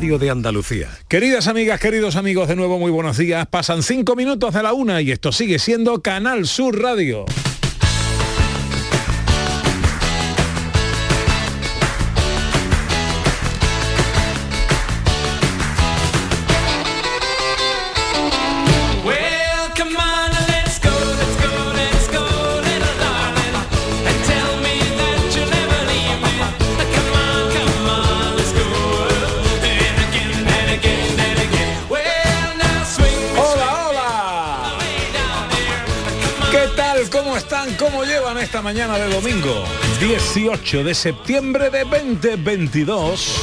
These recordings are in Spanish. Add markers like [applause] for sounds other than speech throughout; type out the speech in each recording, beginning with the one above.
de Andalucía. Queridas amigas, queridos amigos, de nuevo muy buenos días. Pasan cinco minutos de la una y esto sigue siendo Canal Sur Radio. Esta mañana de domingo? 18 de septiembre de 2022.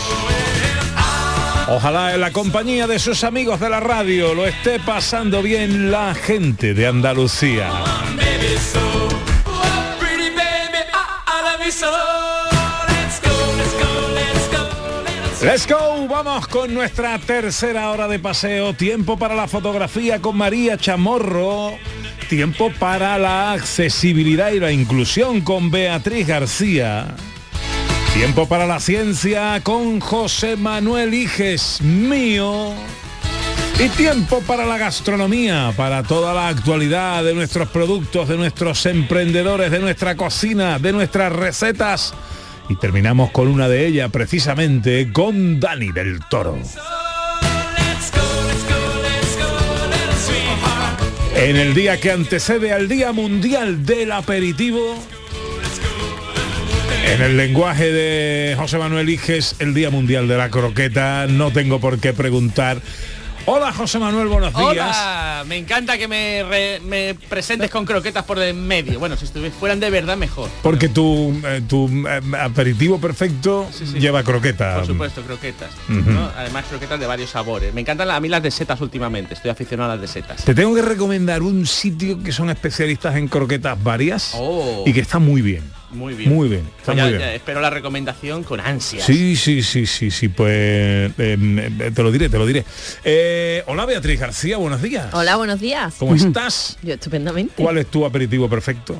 Ojalá en la compañía de sus amigos de la radio lo esté pasando bien la gente de Andalucía. Let's go, vamos con nuestra tercera hora de paseo. Tiempo para la fotografía con María Chamorro tiempo para la accesibilidad y la inclusión con Beatriz García. Tiempo para la ciencia con José Manuel Iges mío. Y tiempo para la gastronomía, para toda la actualidad de nuestros productos, de nuestros emprendedores, de nuestra cocina, de nuestras recetas. Y terminamos con una de ellas, precisamente con Dani del Toro. En el día que antecede al Día Mundial del Aperitivo, en el lenguaje de José Manuel Iges, el Día Mundial de la Croqueta, no tengo por qué preguntar Hola José Manuel, buenos días. Hola, me encanta que me, presentes con croquetas por el medio. Bueno, si fueran de verdad mejor. Porque tu, eh, tu eh, aperitivo perfecto lleva croquetas. Por supuesto, croquetas. Además croquetas de varios sabores. Me encantan a mí las de setas últimamente, estoy aficionado a las de setas. Te tengo que recomendar un sitio que son especialistas en croquetas varias oh. y que está muy bien. Muy bien. Muy bien. Pues espero la recomendación con ansia. Sí, sí, sí, sí, sí. Pues em, em, te lo diré, te lo diré. Eh, hola Beatriz García, buenos días. Hola, buenos días. ¿Cómo estás? Yo estupendamente. ¿Cuál es tu aperitivo perfecto?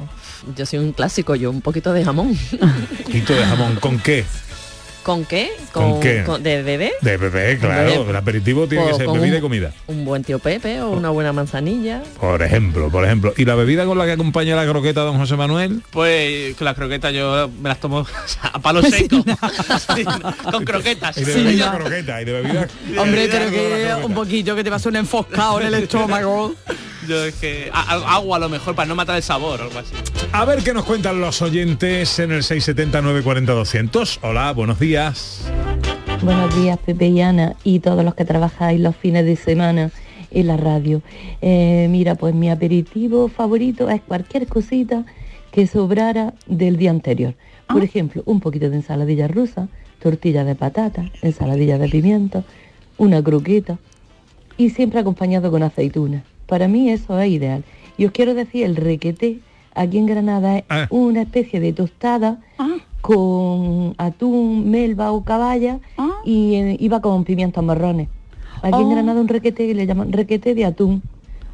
Yo soy un clásico, yo un poquito de jamón. Un poquito de jamón. ¿Con qué? ¿Con qué? ¿Con, qué? ¿De bebé? De bebé, claro. El aperitivo tiene que ser bebida y comida. Un buen tío Pepe o una buena manzanilla. Por ejemplo, por ejemplo. ¿Y la bebida con la que acompaña la croqueta, don José Manuel? Pues con la croqueta yo me las tomo [laughs] a palo seco. [laughs] [laughs] con croquetas. Y de bebida croqueta, y de bebida... Hombre, creo que un poquito que te vas un enfoscado en el estómago. Yo es que agua a lo mejor para no matar el sabor o algo así. A ver qué nos cuentan los oyentes en el 670 940 200. Hola, buenos días. Buenos días, Pepe y Ana y todos los que trabajáis los fines de semana en la radio. Eh, mira, pues mi aperitivo favorito es cualquier cosita que sobrara del día anterior. Por ah. ejemplo, un poquito de ensaladilla rusa, tortilla de patata, ensaladilla de pimiento, una croqueta y siempre acompañado con aceituna. Para mí eso es ideal. Y os quiero decir, el requeté aquí en Granada es ah. una especie de tostada ah. Con atún, melva o caballa ah. y eh, iba con pimientos marrones. Aquí en oh. Granada un requete que le llaman requete de atún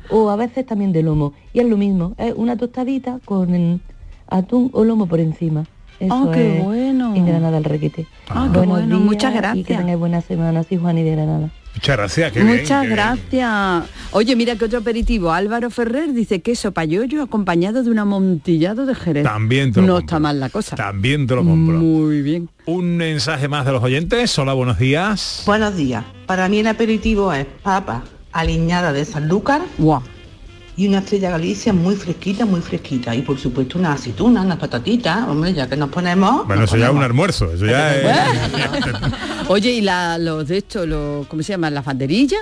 o a veces también de lomo. Y es lo mismo, es una tostadita con atún o lomo por encima. Eso qué bueno. En Granada el requete. Ah, qué bueno. Muchas gracias. Y que tengáis buena semana. Soy Juan y de Granada. Muchas gracias. Muchas gracias. Oye, mira que otro aperitivo. Álvaro Ferrer dice queso payoyo acompañado de un amontillado de jerez. También te lo No está mal la cosa. También te lo compro. Muy bien. Un mensaje más de los oyentes. Hola, buenos días. Buenos días. Para mí el aperitivo es papa aliñada de Sanlúcar. Wow y una estrella Galicia muy fresquita, muy fresquita. Y por supuesto una aceituna, unas patatitas, hombre, ya que nos ponemos... Bueno, eso ya es un almuerzo, eso ya [laughs] es... Oye, ¿y la, los de esto, los, ¿cómo se llama? ¿La fanderilla?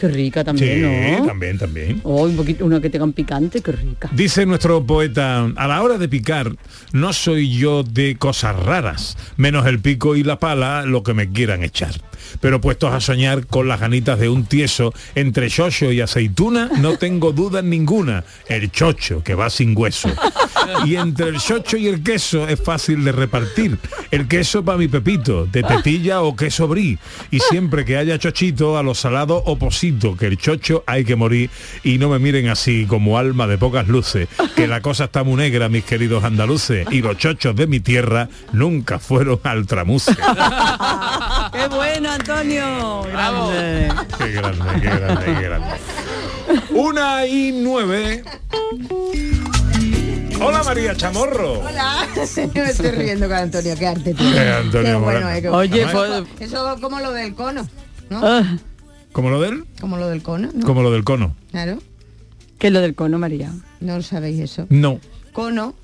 Qué rica también, sí, también, también. Oh, un poquito, una que tenga un picante, qué rica. Dice nuestro poeta, a la hora de picar, no soy yo de cosas raras, menos el pico y la pala, lo que me quieran echar pero puestos a soñar con las ganitas de un tieso entre chocho y aceituna, no tengo duda ninguna, el chocho que va sin hueso. Y entre el chocho y el queso es fácil de repartir. El queso para mi pepito, de tetilla o queso brie. Y siempre que haya chochito, a lo salado o posible que el chocho hay que morir y no me miren así como alma de pocas luces, que la cosa está muy negra, mis queridos andaluces, y los chochos de mi tierra nunca fueron al tramuse. [laughs] ¡Qué bueno, Antonio! Grande. Qué grande, qué grande, qué grande. Una y nueve. Hola María Chamorro. Hola, [laughs] me estoy riendo con Antonio, qué arte tiene. Eh, Antonio Qué bueno, eh, qué Oye, fue- Eso como lo del cono, ¿no? Ah, ¿Como lo del? Como lo del cono, ¿no? Como lo del cono. Claro, ¿Qué es lo del cono, María? no lo sabéis eso. No. Cono,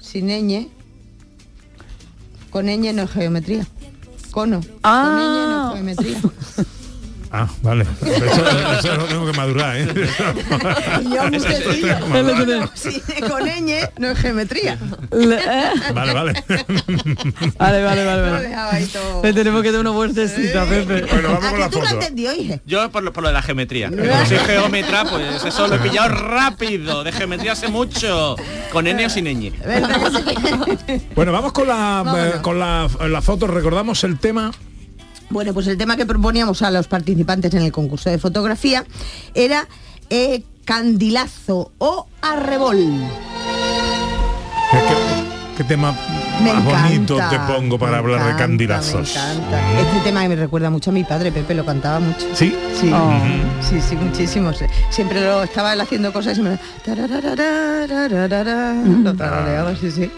sin ñ, con ñ no es geometría. Cono, Ah. con ñ no es geometría. [laughs] Ah, vale. Eso, eso lo tengo que madurar, ¿eh? Y yo. Vale, sí, con ñ no es geometría. Le- eh, vale. Vale, vale, vale, vale. todo. Le tenemos que dar una vueltecita, Pepe. Bueno, vamos ¿A con que la tú lo entendió, hije? Yo por lo, por lo de la geometría. Como soy geómetra, pues eso lo he pillado rápido. De geometría hace mucho. Con N o sin ñ. ¿Verdad que sí? Bueno, vamos con la eh, con la, la foto. Recordamos el tema. Bueno, pues el tema que proponíamos a los participantes en el concurso de fotografía era eh, candilazo o arrebol. ¿Qué, qué tema Me más bonito encanta, te pongo para me hablar de encanta, candilazos? Me encanta. Este tema me recuerda mucho a mi padre, Pepe, lo cantaba mucho. ¿Sí? Sí, Oh. sí, sí, muchísimo. Siempre lo estaba él haciendo cosas y me lo tarareaba, sí, sí.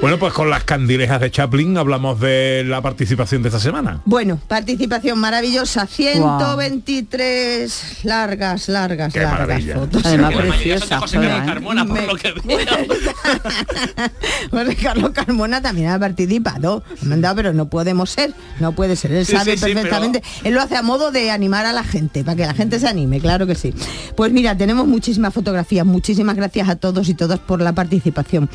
Bueno, pues con las candilejas de Chaplin hablamos de la participación de esta semana. Bueno, participación maravillosa, 123 largas, largas, Qué largas maravilla. fotos. Además, de preciosa. José Carlos todas. Carmona, por lo que veo. [laughs] José Carlos Carmona también ha participado. Ha mandado, pero no podemos ser, no puede ser. Él Sí, sabe sí, sí, perfectamente. Él lo hace a modo de animar a la gente, para que la gente se anime, claro que sí. Pues mira, tenemos muchísimas fotografías. Muchísimas gracias a todos y todas por la participación.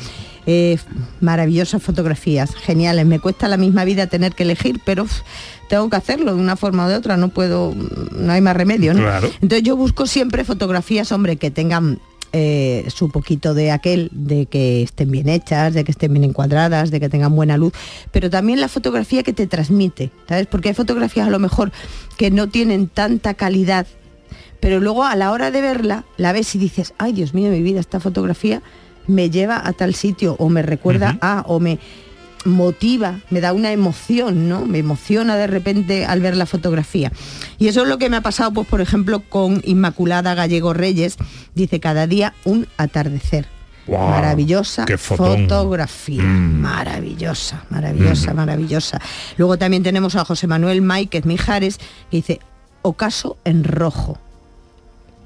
Eh, maravillosas fotografías, geniales. Me cuesta la misma vida tener que elegir, pero tengo que hacerlo de una forma o de otra. No puedo, no hay más remedio, ¿no? Claro. Entonces yo busco siempre fotografías, hombre, que tengan eh, su poquito de aquel, de que estén bien hechas, de que estén bien encuadradas, de que tengan buena luz, pero también la fotografía que te transmite, ¿sabes? Porque hay fotografías a lo mejor que no tienen tanta calidad, pero luego a la hora de verla, la ves y dices, ay Dios mío, mi vida, esta fotografía me lleva a tal sitio o me recuerda a o me motiva, me da una emoción, ¿no? Me emociona de repente al ver la fotografía. Y eso es lo que me ha pasado, pues, por ejemplo, con Inmaculada Gallego Reyes. Dice, cada día un atardecer. Maravillosa fotografía. Mm. Maravillosa, maravillosa, maravillosa. Luego también tenemos a José Manuel Máiquez Mijares, que dice, ocaso en rojo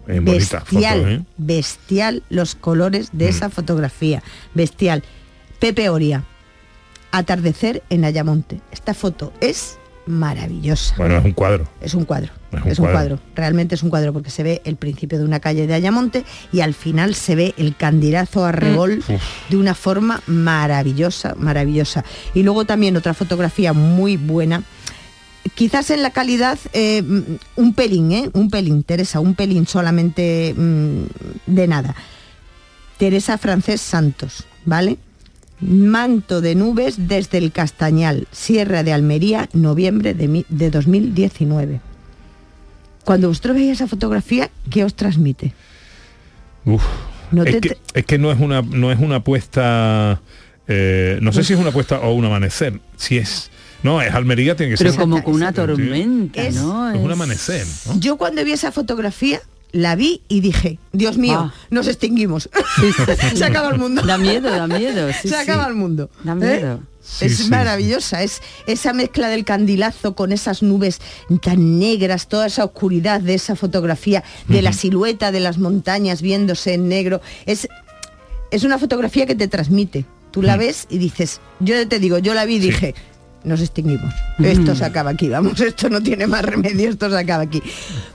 Eh, bestial, foto, ¿eh? bestial los colores de Mm. esa fotografía, bestial. Pepe Oria, atardecer en Ayamonte. Esta foto es maravillosa. Bueno, es un cuadro. Es un cuadro, Es es un cuadro. cuadro. realmente es un cuadro porque se ve el principio de una calle de Ayamonte y al final se ve el candidazo a rebol de una forma maravillosa, maravillosa. Y luego también otra fotografía muy buena, quizás en la calidad eh, mm, un pelín, ¿eh? un pelín, Teresa, un pelín solamente mm, de nada. Teresa Francés Santos, ¿vale? Manto de nubes desde el Castañal, Sierra de Almería, noviembre de, mi- de 2019. Cuando vosotros veis esa fotografía, ¿qué os transmite? Uf. No es, te- que, es que no es una no es una puesta eh, no sé si es una puesta o un amanecer si es no es Almería tiene que Pero ser como con una tormenta, Es- ¿no? es un amanecer ¿no? Yo cuando vi esa fotografía, la vi y dije, Dios mío, Ah. nos extinguimos. Sí, sí, [laughs] sí. Se acaba el mundo. Da miedo, da miedo. sí, [laughs] Se sí. acaba el mundo. Da ¿eh? miedo. Sí, es sí, maravillosa, es esa mezcla del candilazo con esas nubes tan negras, toda esa oscuridad de esa fotografía, de la silueta de las montañas viéndose en negro. Es, es una fotografía que te transmite. Tú la ves y dices, yo te digo, yo la vi y dije, nos extinguimos. Esto se acaba aquí, vamos, [laughs] esto no tiene más remedio, esto se acaba aquí.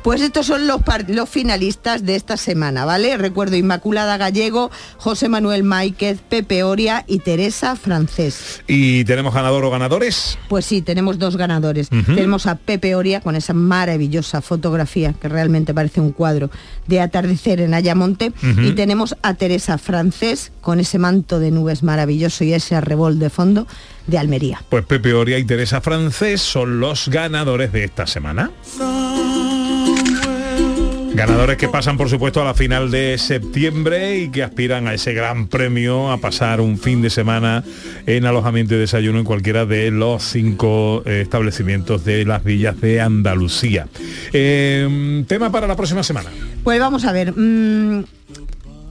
Pues estos son los, los finalistas de esta semana, ¿vale? Recuerdo Inmaculada Gallego, José Manuel Máiquez, Pepe Oria y Teresa Francés. y tenemos ganador o ganadores Pues sí, tenemos dos ganadores. Tenemos a Pepe Oria con esa maravillosa fotografía que realmente parece un cuadro de atardecer en Ayamonte. Y tenemos a Teresa Francés con ese manto de nubes maravilloso y ese arrebol de fondo de Almería. pues Pepe Oria y Teresa Francés son los ganadores de esta semana Ganadores que pasan, por supuesto, a la final de septiembre y que aspiran a ese gran premio, a pasar un fin de semana en alojamiento y desayuno en cualquiera de los cinco eh, establecimientos de las villas de Andalucía. Eh, tema para la próxima semana. Pues vamos a ver. Mm,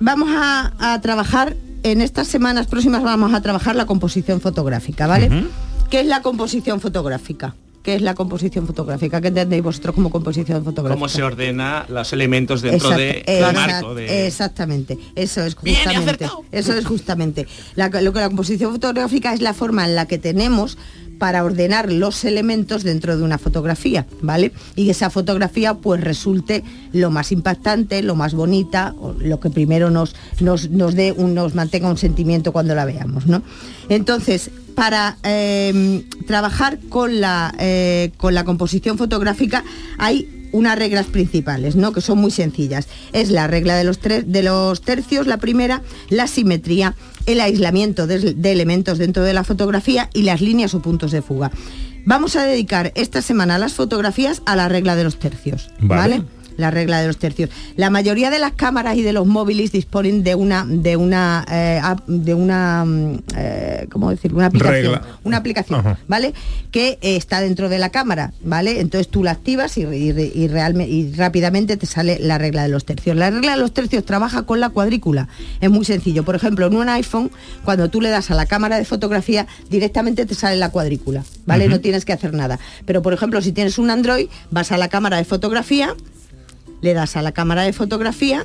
vamos a, trabajar, en estas semanas próximas vamos a trabajar la composición fotográfica, ¿vale? ¿Qué es la composición fotográfica? ¿Qué es la composición fotográfica? ¿Qué entendéis vosotros como composición fotográfica? Cómo se ordena los elementos dentro de marco. Exactamente, eso es justamente. Eso es justamente. La, lo que la composición fotográfica es la forma en la que tenemos para ordenar los elementos dentro de una fotografía, ¿vale? Y que esa fotografía pues resulte lo más impactante, lo más bonita, lo que primero nos, nos, nos dé un, nos mantenga un sentimiento cuando la veamos, ¿no? Entonces, para em, trabajar con la, eh, con la composición fotográfica hay unas reglas principales, ¿no? que son muy sencillas. Es la regla de los, de los tercios, la primera, la simetría, el aislamiento de, elementos dentro de la fotografía y las líneas o puntos de fuga. Vamos a dedicar esta semana las fotografías a la regla de los tercios. ¿vale? La regla de los tercios. La mayoría de las cámaras y de los móviles disponen de una de una eh, de una mm, eh, ¿cómo decir? una aplicación, una aplicación, ¿vale? Que eh, está dentro de la cámara, ¿vale? Entonces tú la activas y, y, realmente y rápidamente te sale la regla de los tercios. La regla de los tercios trabaja con la cuadrícula. Es muy sencillo. Por ejemplo, en un iPhone, cuando tú le das a la cámara de fotografía, directamente te sale la cuadrícula, ¿vale? No tienes que hacer nada. Pero por ejemplo, si tienes un Android, vas a la cámara de fotografía le das a la cámara de fotografía,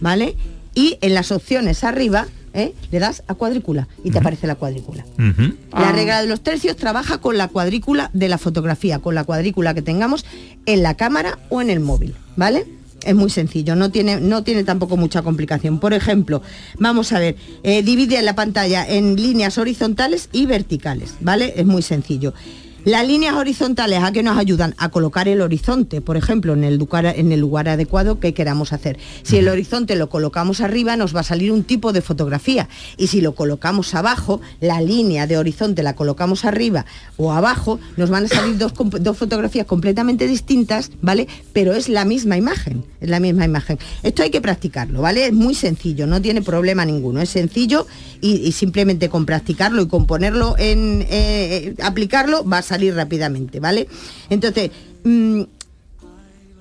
¿vale? Y en las opciones arriba ¿eh? le das a cuadrícula y te aparece la cuadrícula. La ah. regla de los tercios trabaja con la cuadrícula de la fotografía, con la cuadrícula que tengamos en la cámara o en el móvil, ¿vale? Es muy sencillo, no tiene, no tiene tampoco mucha complicación. Por ejemplo, vamos a ver, eh, divide la pantalla en líneas horizontales y verticales, ¿vale? Es muy sencillo. Las líneas horizontales a qué nos ayudan a colocar el horizonte, por ejemplo, en el, lugar, en el lugar adecuado que queramos hacer. Si el horizonte lo colocamos arriba, nos va a salir un tipo de fotografía. Y si lo colocamos abajo, la línea de horizonte la colocamos arriba o abajo, nos van a salir dos, dos fotografías completamente distintas, ¿vale? Pero es la misma imagen, es la misma imagen. Esto hay que practicarlo, ¿vale? Es muy sencillo, no tiene problema ninguno. Es sencillo y, simplemente con practicarlo y con ponerlo en eh, eh, aplicarlo va a salir rápidamente, ¿vale? Entonces, mm,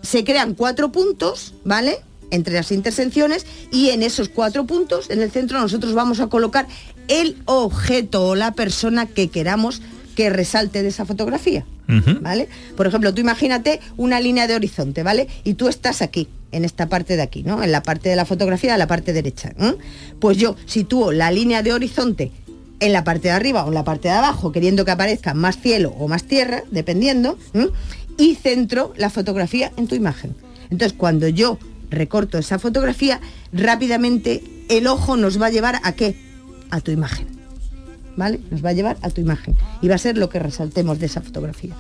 se crean cuatro puntos, ¿vale? Entre las intersecciones y en esos cuatro puntos, en el centro, nosotros vamos a colocar el objeto o la persona que queramos que resalte de esa fotografía, ¿vale? Por ejemplo, tú imagínate una línea de horizonte, ¿vale? Y tú estás aquí, en esta parte de aquí, ¿no? En la parte de la fotografía, de la parte derecha. Pues yo sitúo la línea de horizonte en la parte de arriba o en la parte de abajo, queriendo que aparezca más cielo o más tierra, dependiendo, y centro la fotografía en tu imagen. Entonces, cuando yo recorto esa fotografía, rápidamente el ojo nos va a llevar a qué? A tu imagen. ¿Vale? Nos va a llevar a tu imagen. Y va a ser lo que resaltemos de esa fotografía.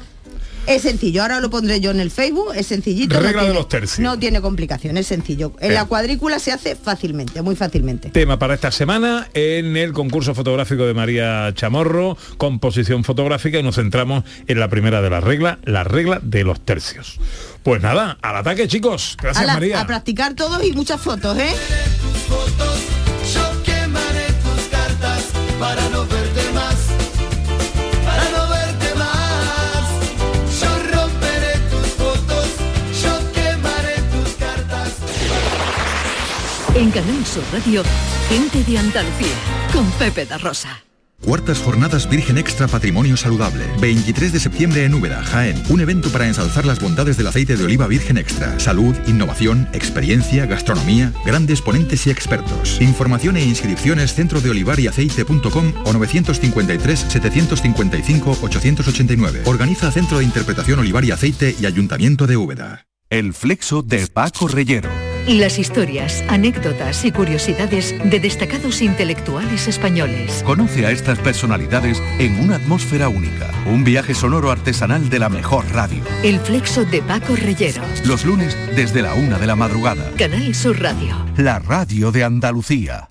Es sencillo, ahora lo pondré yo en el Facebook, es sencillito. Regla de los tercios. No tiene complicación, es sencillo. En la cuadrícula se hace fácilmente, muy fácilmente. Tema para esta semana en el concurso fotográfico de María Chamorro, composición fotográfica y nos centramos en la primera de las reglas, la regla de los tercios. Pues nada, al ataque chicos. Gracias María. A practicar todos y muchas fotos, ¿eh? para En Canal Sur Radio, Gente de Andalucía, con Pepe da Rosa. Cuartas Jornadas Virgen Extra Patrimonio Saludable. 23 de septiembre en Úbeda, Jaén. Un evento para ensalzar las bondades del aceite de oliva virgen extra. Salud, innovación, experiencia, gastronomía, grandes ponentes y expertos. Información e inscripciones centro de olivar y aceite.com o 953-755-889. Organiza Centro de Interpretación Olivar y Aceite y Ayuntamiento de Úbeda. El flexo de Paco Reyero. Las historias, anécdotas y curiosidades de destacados intelectuales españoles. Conoce a estas personalidades en una atmósfera única. Un viaje sonoro artesanal de la mejor radio. El flexo de Paco Reyero. Los lunes desde la una de la madrugada. Canal Sur Radio. La radio de Andalucía.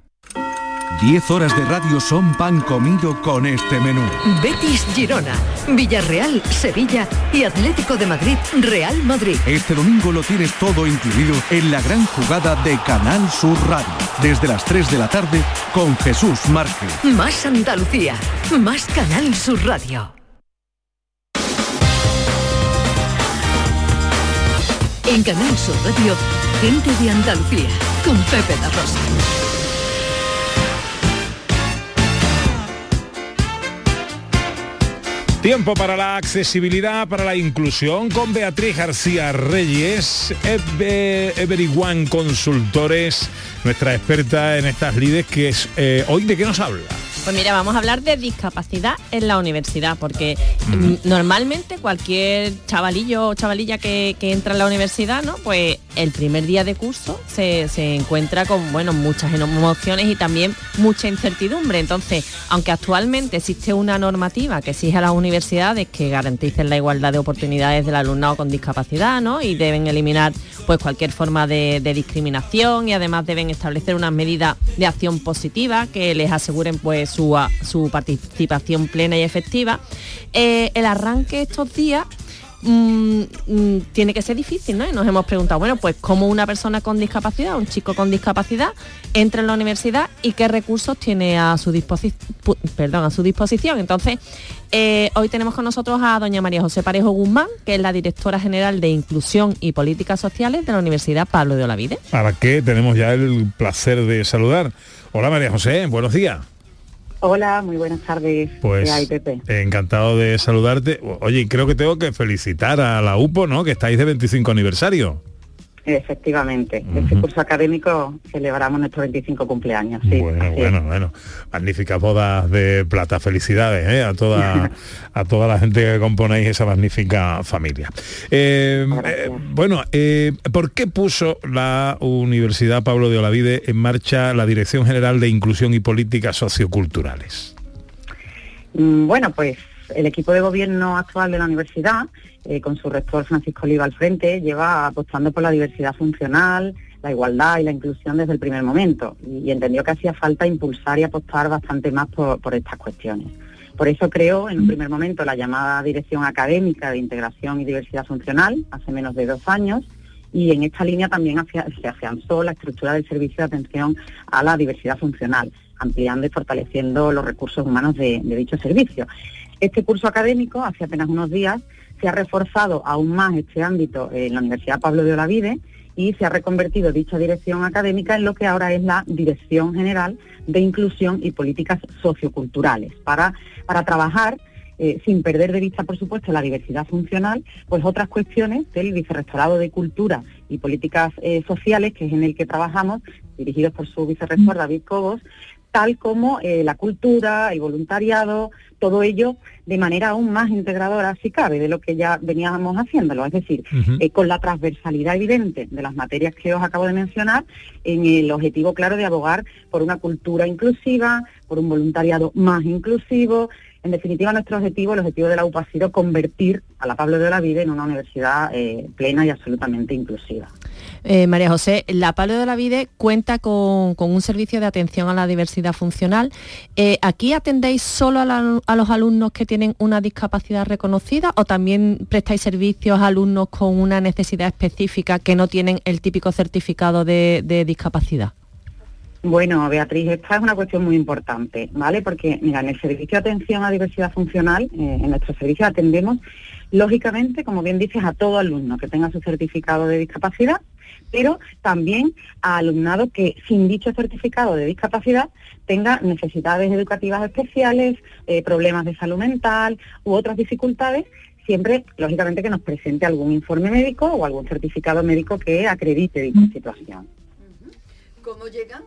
10 horas de radio son pan comido con este menú. Betis Girona, Villarreal Sevilla y Atlético de Madrid Real Madrid. Este domingo lo tienes todo incluido en la gran jugada de Canal Sur Radio. Desde las 3 de la tarde con Jesús Márquez. Más Andalucía, más Canal Sur Radio. En Canal Sur Radio, gente de Andalucía, con Pepe la Rosa. Tiempo para la accesibilidad, para la inclusión con Beatriz García Reyes, Everyone Consultores, nuestra experta en estas lides, que es eh, hoy de qué nos habla. Pues mira, vamos a hablar de discapacidad en la universidad, porque mm, normalmente cualquier chavalillo o chavalilla que, entra en la universidad, ¿no? Pues el primer día de curso se, encuentra con, bueno, muchas emociones y también mucha incertidumbre. Entonces, aunque actualmente existe una normativa que exige a las universidades que garanticen la igualdad de oportunidades del alumnado con discapacidad, ¿no? Y deben eliminar pues cualquier forma de, de discriminación y además deben establecer unas medidas de acción positiva que les aseguren pues su, participación plena y efectiva, eh, el arranque estos días mm, mm, tiene que ser difícil, ¿no? Y nos hemos preguntado, bueno, pues cómo una persona con discapacidad, un chico con discapacidad, entra en la universidad y qué recursos tiene a su, perdón, a su disposición. Entonces, eh, hoy tenemos con nosotros a doña María José Parejo Guzmán, que es la directora general de Inclusión y Políticas Sociales de la Universidad Pablo de Olavide. A la que tenemos ya el placer de saludar. Hola María José, buenos días. Hola, muy buenas tardes. Pues encantado de saludarte. Oye, creo que tengo que felicitar a la UPO, ¿no? Que estáis de 25 aniversario. Efectivamente, este curso académico celebramos nuestro 25 cumpleaños. Sí, bueno, bueno, bueno. Magníficas bodas de plata. Felicidades ¿eh? a, toda, [laughs] a toda la gente que componéis esa magnífica familia. Eh, eh, bueno, ¿por qué puso la Universidad Pablo de Olavide en marcha la Dirección General de Inclusión y Políticas Socioculturales? Mm, bueno, pues el equipo de gobierno actual de la universidad, eh, con su rector Francisco Oliva al frente, lleva apostando por la diversidad funcional, la igualdad y la inclusión desde el primer momento y, entendió que hacía falta impulsar y apostar bastante más por, estas cuestiones. Por eso creó en un primer momento la llamada Dirección Académica de Integración y Diversidad Funcional, hace menos de dos años, y en esta línea también se afianzó la estructura del servicio de atención a la diversidad funcional, ampliando y fortaleciendo los recursos humanos de dicho servicio. Este curso académico, hace apenas unos días, se ha reforzado aún más este ámbito en la Universidad Pablo de Olavide y se ha reconvertido dicha dirección académica en lo que ahora es la Dirección General de Inclusión y Políticas Socioculturales, para, para trabajar eh, sin perder de vista, por supuesto, la diversidad funcional, pues otras cuestiones del Vicerrectorado de Cultura y Políticas eh, Sociales, que es en el que trabajamos, dirigidos por su vicerrector David Cobos, tal como eh, la cultura, el voluntariado, todo ello de manera aún más integradora, si cabe, de lo que ya veníamos haciéndolo. Es decir, eh, con la transversalidad evidente de las materias que os acabo de mencionar, en el objetivo claro de abogar por una cultura inclusiva, por un voluntariado más inclusivo. En definitiva, nuestro objetivo, el objetivo de la UPA ha sido convertir a la Pablo de la Vida en una universidad eh, plena y absolutamente inclusiva. Eh, María José, la Palo de la Vide cuenta con, un servicio de atención a la diversidad funcional. Eh, ¿Aquí atendéis solo a, los alumnos que tienen una discapacidad reconocida o también prestáis servicios a alumnos con una necesidad específica que no tienen el típico certificado de, discapacidad? Bueno, Beatriz, esta es una cuestión muy importante, ¿vale? Porque, mira, en el servicio de atención a diversidad funcional, eh, en nuestro servicio atendemos, lógicamente, como bien dices, a todo alumno que tenga su certificado de discapacidad pero también a alumnado que sin dicho certificado de discapacidad tenga necesidades educativas especiales, eh, problemas de salud mental u otras dificultades siempre, lógicamente, que nos presente algún informe médico o algún certificado médico que acredite dicha situación. ¿Cómo llegan?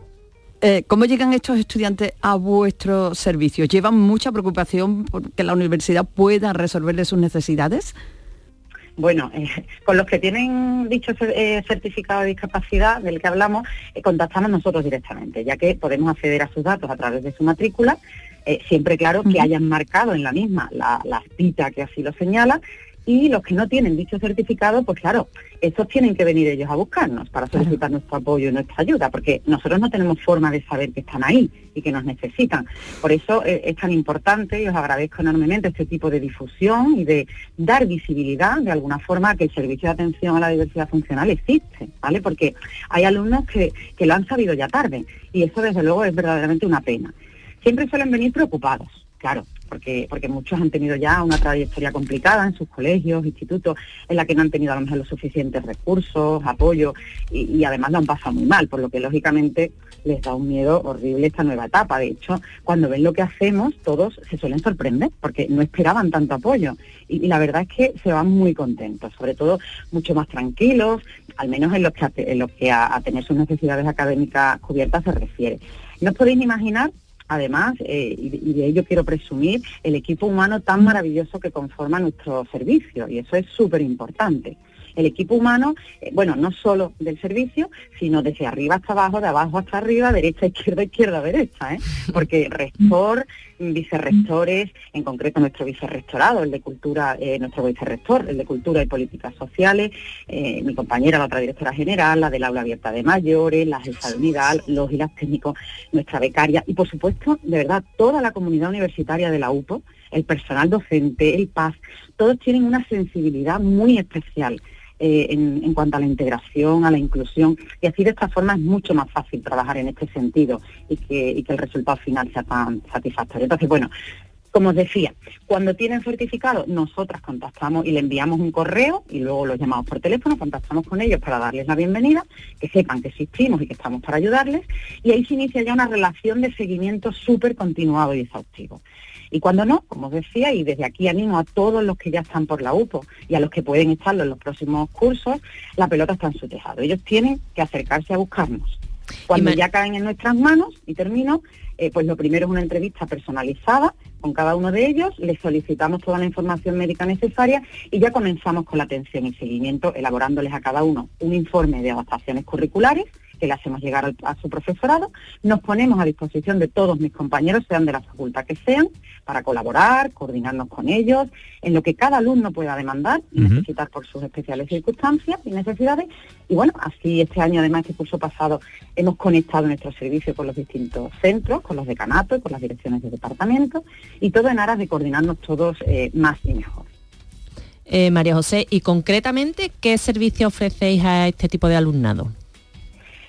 Eh, ¿Cómo llegan estos estudiantes a vuestro servicio? ¿Llevan mucha preocupación porque la universidad pueda resolverles sus necesidades? Bueno, eh, con los que tienen dicho eh, certificado de discapacidad del que hablamos, contactamos nosotros directamente, ya que podemos acceder a sus datos a través de su matrícula, siempre claro que hayan marcado en la misma la, cita que así lo señala, y los que no tienen dicho certificado, pues claro, esos tienen que venir ellos a buscarnos para solicitar nuestro apoyo y nuestra ayuda, porque nosotros no tenemos forma de saber que están ahí y que nos necesitan. Por eso eh, es tan importante y os agradezco enormemente este tipo de difusión y de dar visibilidad de alguna forma que el servicio de atención a la diversidad funcional existe, ¿vale? Porque hay alumnos que, que lo han sabido ya tarde y eso desde luego es verdaderamente una pena. Siempre suelen venir preocupados, claro, porque, porque muchos han tenido ya una trayectoria complicada en sus colegios, institutos, en la que no han tenido a lo mejor los suficientes recursos, apoyo y, además lo han pasado muy mal, por lo que lógicamente les da un miedo horrible esta nueva etapa. De hecho, cuando ven lo que hacemos, todos se suelen sorprender porque no esperaban tanto apoyo y, la verdad es que se van muy contentos, sobre todo mucho más tranquilos, al menos en lo que en lo que a, tener sus necesidades académicas cubiertas se refiere. No os podéis imaginar además, eh, y, de ello quiero presumir, el equipo humano tan maravilloso que conforma nuestro servicio, y eso es súper importante. El equipo humano, eh, bueno, no solo del servicio, sino desde arriba hasta abajo, de abajo hasta arriba, derecha, [laughs] izquierda, izquierda, derecha, ¿eh? porque [laughs] rector, vicerrectores, en concreto nuestro vicerrectorado, el de Cultura, eh, nuestro vicerrector, el de Cultura y Políticas Sociales, eh, mi compañera, la otra directora general, la del aula abierta de mayores, la jefa de unidad, los y las técnicos, nuestra becaria y por supuesto, de verdad, toda la comunidad universitaria de la UPO, el personal docente, el PAS, todos tienen una sensibilidad muy especial eh, en, cuanto a la integración, a la inclusión, y así de esta forma es mucho más fácil trabajar en este sentido y que, y que el resultado final sea tan satisfactorio. Entonces, bueno, como os decía, cuando tienen certificado, nosotras contactamos y le enviamos un correo y luego los llamamos por teléfono, contactamos con ellos para darles la bienvenida, que sepan que existimos y que estamos para ayudarles, y ahí se inicia ya una relación de seguimiento súper continuado y exhaustivo. Y cuando no, como os decía, y desde aquí animo a todos los que ya están por la UPO y a los que pueden estarlo en los próximos cursos, la pelota está en su tejado. Ellos tienen que acercarse a buscarnos. Cuando ya caen en nuestras manos, y termino, eh, pues lo primero es una entrevista personalizada con cada uno de ellos, les solicitamos toda la información médica necesaria y ya comenzamos con la atención y seguimiento, elaborándoles a cada uno un informe de adaptaciones curriculares que le hacemos llegar a su profesorado, nos ponemos a disposición de todos mis compañeros, sean de la facultad que sean, para colaborar, coordinarnos con ellos, en lo que cada alumno pueda demandar y necesitar por sus especiales circunstancias y necesidades. Y bueno, así este año, además, este curso pasado, hemos conectado nuestro servicio con los distintos centros, con los decanatos y con las direcciones de departamento, y todo en aras de coordinarnos todos eh, más y mejor. Eh, María José, y concretamente, ¿qué servicio ofrecéis a este tipo de alumnado?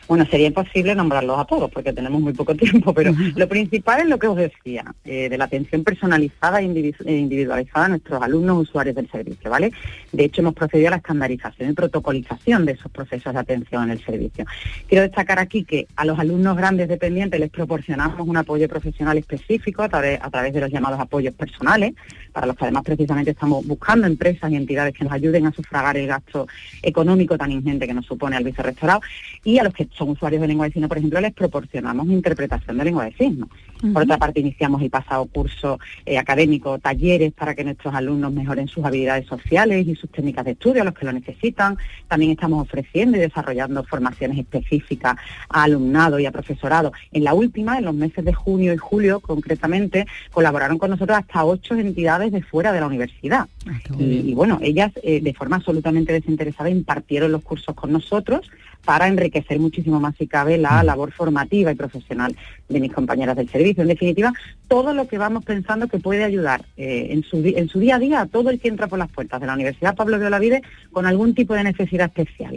Bueno, sería imposible nombrarlos a todos porque tenemos muy poco [laughs] tiempo, pero lo principal es lo que os decía, eh, de la atención personalizada e individualizada a nuestros alumnos usuarios del servicio, ¿vale? De hecho, hemos procedido a la estandarización y protocolización de esos procesos de atención en el servicio. Quiero destacar aquí que a los alumnos grandes dependientes les proporcionamos un apoyo profesional específico a través, a través de los llamados apoyos personales, para los que además precisamente estamos buscando empresas y entidades que nos ayuden a sufragar el gasto económico tan ingente que nos supone al vicerrectorado, y a los que son usuarios de lengua de signos, por ejemplo, les proporcionamos interpretación de lengua de signos. Por otra parte, iniciamos el pasado curso eh, académico, talleres para que nuestros alumnos mejoren sus habilidades sociales y sus técnicas de estudio a los que lo necesitan. También estamos ofreciendo y desarrollando formaciones específicas a alumnado y a profesorado. En la última, en los meses de junio y julio, concretamente, colaboraron con nosotros hasta ocho entidades de fuera de la universidad. Ah, y, bueno, ellas eh, de forma absolutamente desinteresada impartieron los cursos con nosotros para enriquecer muchísimo más si cabe la mm. labor formativa y profesional de mis compañeras del servicio. En definitiva, todo lo que vamos pensando que puede ayudar eh, en, su, en su día a día a todo el que entra por las puertas de la Universidad Pablo de Olavide con algún tipo de necesidad especial,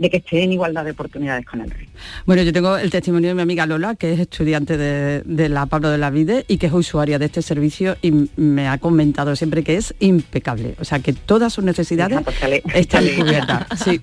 de que esté en igualdad de oportunidades con el rey. Bueno, yo tengo el testimonio de mi amiga Lola, que es estudiante de, la Pablo de la Vide y que es usuaria de este servicio y me ha comentado siempre que es impecable, o sea que todas sus necesidades están cubiertas. [laughs] Sí.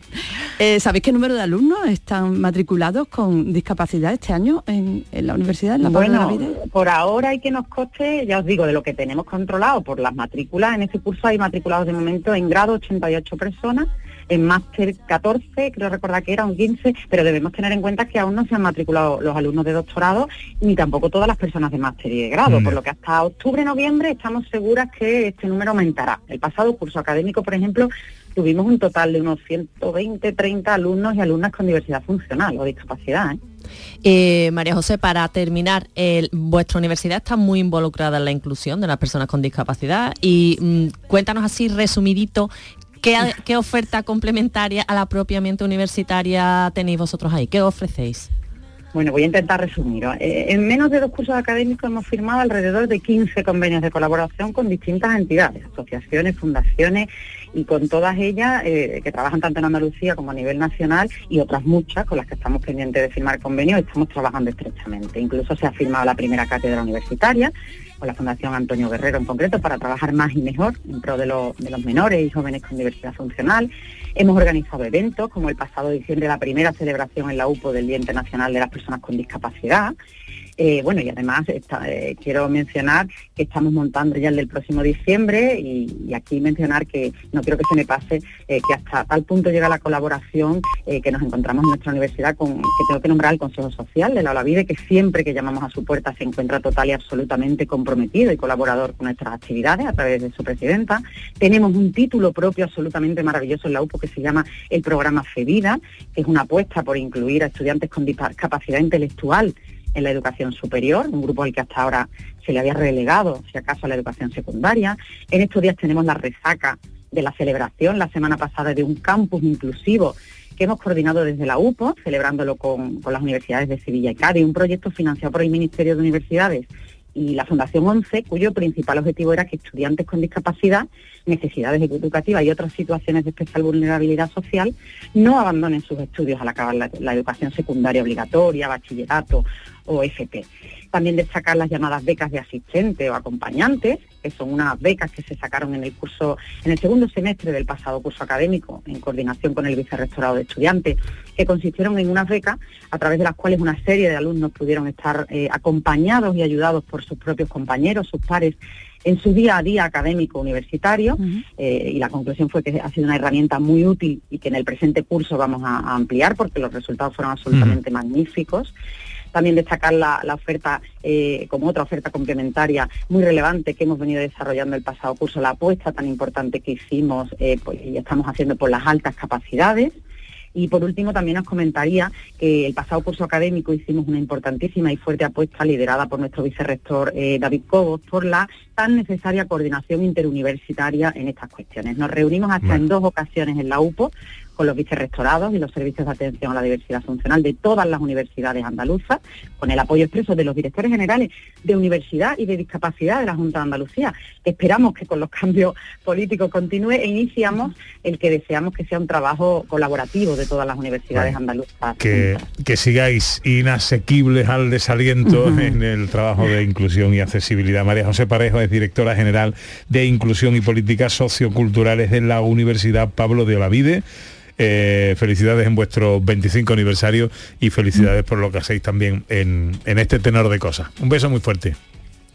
Eh, ¿Sabéis qué número de alumnos están matriculados con discapacidad este año en, la universidad, en la Pablo de la Vide? Por ahora hay que nos coste, ya os digo, de lo que tenemos controlado por las matrículas, en este curso hay matriculados de momento en grado 88 personas en máster 14, creo recordar que era un 15, pero debemos tener en cuenta que aún no se han matriculado los alumnos de doctorado ni tampoco todas las personas de máster y de grado, por lo que hasta octubre, noviembre estamos seguras que este número aumentará. El pasado curso académico, por ejemplo, tuvimos un total de unos 120, 30 alumnos y alumnas con diversidad funcional o discapacidad. ¿eh? Eh, María José, para terminar, el- vuestra universidad está muy involucrada en la inclusión de las personas con discapacidad y mm, cuéntanos así resumidito ¿qué, oferta complementaria a la propiamente universitaria tenéis vosotros ahí, qué ofrecéis. Bueno, voy a intentar resumir. Eh, en menos de dos cursos académicos hemos firmado alrededor de 15 convenios de colaboración con distintas entidades, asociaciones, fundaciones y con todas ellas eh, que trabajan tanto en Andalucía como a nivel nacional y otras muchas con las que estamos pendientes de firmar convenios, estamos trabajando estrechamente. Incluso se ha firmado la primera cátedra universitaria con la Fundación Antonio Guerrero en concreto para trabajar más y mejor en pro de, los- menores y jóvenes con diversidad funcional. Hemos organizado eventos como el pasado diciembre la primera celebración en la UPO del Día Internacional de las Personas con Discapacidad. Eh, bueno, y además eh, quiero mencionar que estamos montando ya el del próximo diciembre y, aquí mencionar que no quiero que se me pase eh, que hasta tal punto llega la colaboración que nos encontramos en nuestra universidad con que tengo que nombrar el Consejo Social de la Olavide que siempre que llamamos a su puerta se encuentra total y absolutamente comprometido y colaborador con nuestras actividades a través de su presidenta. Tenemos un título propio absolutamente maravilloso en la UPO que se llama el programa FEVIDA, que es una apuesta por incluir a estudiantes con discapacidad intelectual en la educación superior, un grupo al que hasta ahora se le había relegado, si acaso, a la educación secundaria. En estos días tenemos la resaca de la celebración la semana pasada de un campus inclusivo que hemos coordinado desde la UPO, celebrándolo con, con las universidades de Sevilla y Cádiz, un proyecto financiado por el Ministerio de Universidades y la Fundación 11, cuyo principal objetivo era que estudiantes con discapacidad, necesidades educativas y otras situaciones de especial vulnerabilidad social no abandonen sus estudios al acabar la, educación secundaria obligatoria, bachillerato o FP. También destacar las llamadas becas de asistente o acompañantes, que son unas becas que se sacaron en el curso, en el segundo semestre del pasado curso académico, en coordinación con el vicerrectorado de estudiantes, que consistieron en unas becas a través de las cuales una serie de alumnos pudieron estar eh, acompañados y ayudados por sus propios compañeros, sus pares, en su día a día académico universitario. Eh, y la conclusión fue que ha sido una herramienta muy útil y que en el presente curso vamos a, a ampliar porque los resultados fueron absolutamente magníficos. También destacar la, la oferta eh, como otra oferta complementaria muy relevante que hemos venido desarrollando el pasado curso, la apuesta tan importante que hicimos eh, pues, y estamos haciendo por las altas capacidades. Y por último también os comentaría que el pasado curso académico hicimos una importantísima y fuerte apuesta liderada por nuestro vicerrector eh, David Cobos por la tan necesaria coordinación interuniversitaria en estas cuestiones. Nos reunimos hasta en dos ocasiones en la UPO con los vicerrectorados y los servicios de atención a la diversidad funcional de todas las universidades andaluzas, con el apoyo expreso de los directores generales de universidad y de discapacidad de la Junta de Andalucía. Esperamos que con los cambios políticos continúe e iniciamos el que deseamos que sea un trabajo colaborativo de todas las universidades andaluzas. que, que sigáis inasequibles al desaliento en el trabajo de inclusión y accesibilidad. María José Parejo es directora general de Inclusión y Políticas Socioculturales de la Universidad Pablo de Olavide. Eh, felicidades en vuestro 25 aniversario y felicidades por lo que hacéis también en, en este tenor de cosas. Un beso muy fuerte.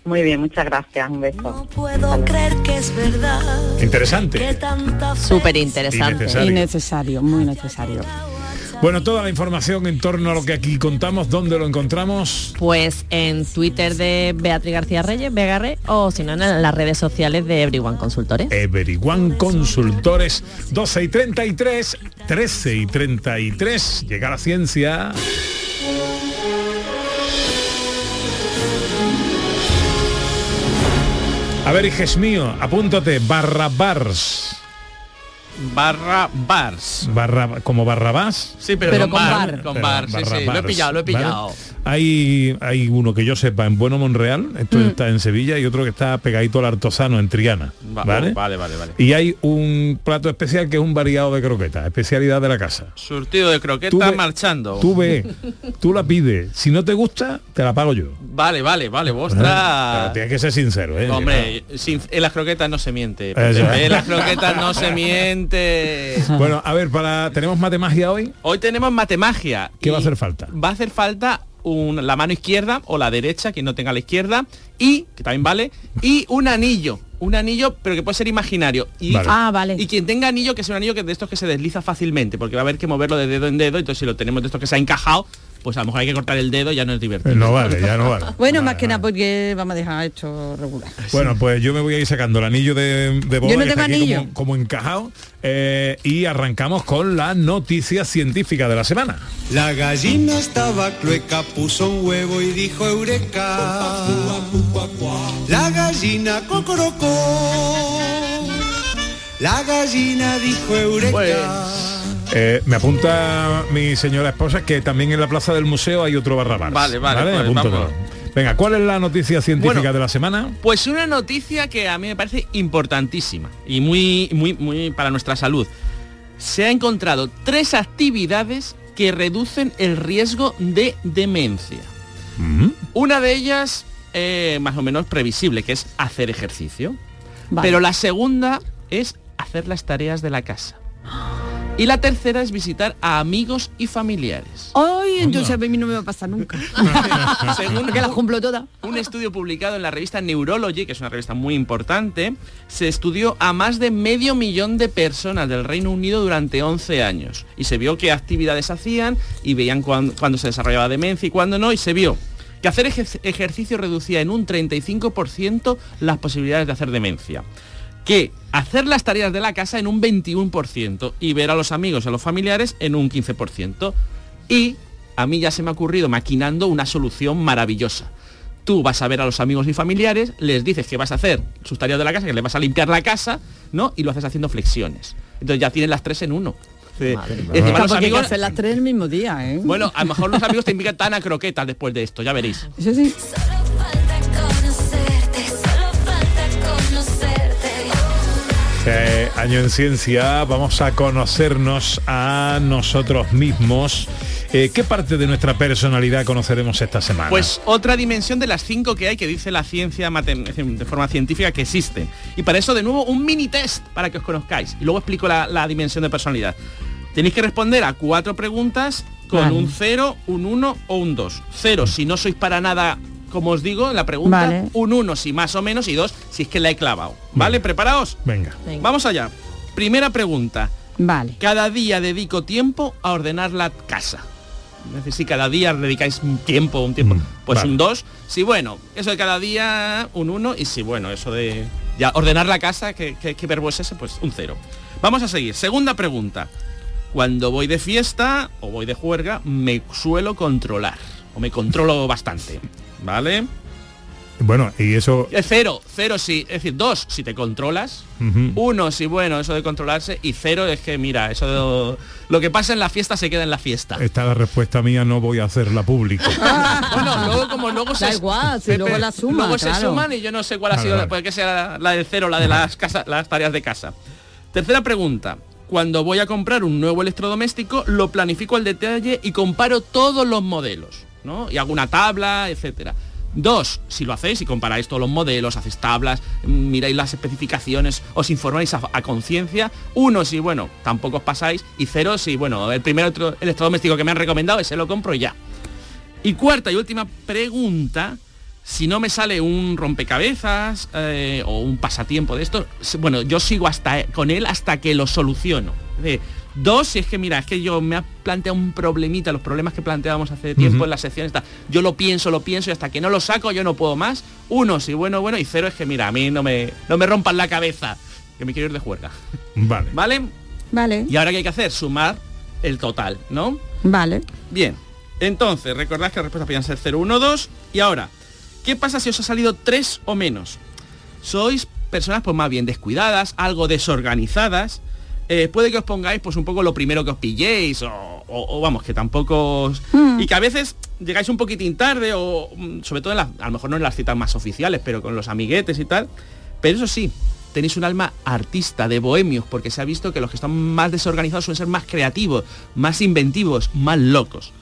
Muy bien, muchas gracias. Un beso. Puedo creer que es verdad. Interesante. Súper interesante. Innecesario. Innecesario, muy necesario. Bueno, toda la información en torno a lo que aquí contamos, ¿dónde lo encontramos? Pues en Twitter de Beatriz García Reyes, Begarre, o si no en las redes sociales de Everyone Consultores. Everyone Consultores 12 y 33, 13 y 33. Llega la ciencia. A ver, hijes mío, apúntate, barra bars. Barra bars. Barra, como barrabás. Sí, pero, Pero con, con bar, bar. Con Pero bar, sí, sí. Lo he pillado, lo he ¿vale? Hay, hay uno que yo sepa en Bueno Monreal, esto está en Sevilla, y otro que está pegadito al Artosano en Triana. Va- ¿vale? vale, vale, vale. Y hay un plato especial que es un variado de croquetas, especialidad de la casa. Surtido de croquetas marchando. Tú ve, [laughs] tú la pides. Si no te gusta, te la pago yo. Vale, vale, vale, Pero ostras. tienes que ser sincero, ¿eh? Hombre, sin- en las croquetas no se miente. En las croquetas no se miente. [laughs] Bueno, a ver, para tenemos matemagia hoy. Hoy tenemos matemagia. ¿Qué va a hacer falta? Va a hacer falta un- la mano izquierda o la derecha, quien no tenga la izquierda, y, que también vale, y un anillo. Un anillo, pero que puede ser imaginario. Y, Vale. Ah, vale. y quien tenga anillo, que sea un anillo que de estos que se desliza fácilmente, porque va a haber que moverlo de dedo en dedo, entonces si lo tenemos de estos que se ha encajado, pues a lo mejor hay que cortar el dedo, ya no es divertido. No vale, ya no vale. [laughs] Bueno, más que nada porque vamos a dejar esto regular. Bueno, pues yo me voy a ir sacando el anillo de, de boda Yo no que está tengo aquí anillo. Como, como encajado eh, y arrancamos con la noticia científica de la semana. La gallina estaba clueca, puso un huevo y dijo eureka. La gallina cocorocó. La gallina dijo eureka. Eh, me apunta mi señora esposa que también en la plaza del museo hay otro barrabás. Vale, vale, pues Apúntatelo. vamos. Venga, ¿cuál es la noticia científica Bueno. de la semana? Pues una noticia que a mí me parece importantísima y muy, muy, muy para nuestra salud. Se ha encontrado tres actividades que reducen el riesgo de demencia. Una de ellas, eh, más o menos previsible, que es hacer ejercicio. Vale. Pero la segunda es hacer las tareas de la casa. Y la tercera es visitar a amigos y familiares. Ay, entonces a mí no me va a pasar nunca. [laughs] Según que las cumplo todas. Un estudio publicado en la revista Neurology, que es una revista muy importante, se estudió a más de medio millón de personas del Reino Unido durante 11 años. Y se vio qué actividades hacían y veían cuándo, cuándo se desarrollaba demencia y cuándo no. Y se vio que hacer ejer- ejercicio reducía en un 35% las posibilidades de hacer demencia. Que hacer las tareas de la casa en un 21% y ver a los amigos y a los familiares en un 15%. Y a mí ya se me ha ocurrido maquinando una solución maravillosa. Tú vas a ver a los amigos y familiares, les dices que vas a hacer sus tareas de la casa, que les vas a limpiar la casa, ¿no? Y lo haces haciendo flexiones. Entonces ya tienes las tres en uno. Sí. Encima los que amigos, hacer las tres el mismo día, ¿eh? bueno, a lo mejor los amigos te invitan a croquetas después de esto, ya veréis. Eso sí. Eh, año en ciencia, vamos a conocernos a nosotros mismos. Eh, ¿Qué parte de nuestra personalidad conoceremos esta semana? Pues otra dimensión de las cinco que hay que dice la ciencia de forma científica que existen. Y para eso de nuevo un mini test para que os conozcáis. Y luego explico la, la dimensión de personalidad. Tenéis que responder a cuatro preguntas con Vale. un 0, un 1 o un 2. 0 si no sois para nada, como os digo en la pregunta, Vale. un 1 si más o menos y 2 si es que la he clavado. ¿Vale? ¿Preparaos? Venga. Vamos allá. Primera pregunta. Vale. Cada día dedico tiempo a ordenar la casa. Es decir, si cada día dedicáis un tiempo, un tiempo, pues vale. un 2. Si bueno, eso de cada día un 1 y si bueno, eso de ya ordenar la casa, ¿qué, qué, qué verbo es ese? Pues un 0. Vamos a seguir. Segunda pregunta. Cuando voy de fiesta o voy de juerga, me suelo controlar. O me controlo bastante. ¿Vale? Bueno, y eso... Eh, Cero, cero sí, es decir, dos si te controlas, uno si bueno, eso de controlarse, y cero es que mira, eso de, lo que pasa en la fiesta se queda en la fiesta. Esta es la respuesta mía, no voy a hacerla pública. [laughs] bueno, luego como luego se Da igual, si luego la suma, luego se suman y yo no sé cuál ha Vale, sido, vale. puede que sea la, la del cero, la de las casas, las tareas de casa. Tercera pregunta. Cuando voy a comprar un nuevo electrodoméstico, lo planifico al detalle y comparo todos los modelos, ¿no? Y hago una tabla, etcétera. Dos, si lo hacéis y comparáis todos los modelos, hacéis tablas, mm, miráis las especificaciones, os informáis a, conciencia. Uno, si bueno, tampoco os pasáis. Y cero, si bueno, el primer otro electrodoméstico que me han recomendado, ese lo compro ya. Y cuarta y última pregunta, si no me sale un rompecabezas eh, o un pasatiempo de esto, bueno, yo sigo hasta con él hasta que lo soluciono. Dos, si es que mira, es que yo me ha planteado un problemita, los problemas que planteábamos hace tiempo en la sección esta, yo lo pienso, lo pienso y hasta que no lo saco yo no puedo más. Uno, si bueno, bueno, y cero es que mira, a mí no me, no me rompan la cabeza, que me quiero ir de juerga. Vale. [laughs] ¿Vale? Vale. Y ahora qué hay que hacer, sumar el total, ¿no? Vale. Bien, entonces recordad que las respuestas podían ser 0, 1, 2 y ahora, ¿qué pasa si os ha salido 3 o menos? Sois personas pues más bien descuidadas, algo desorganizadas, eh, puede que os pongáis pues un poco lo primero que os pilléis o, o- o, vamos, que tampoco os... Y que a veces llegáis un poquitín tarde o mm, sobre todo en las, a lo mejor no en las citas más oficiales, pero con los amiguetes y tal. Pero eso sí, tenéis un alma artista, de bohemios, porque se ha visto que los que están más desorganizados suelen ser más creativos, más inventivos, más locos.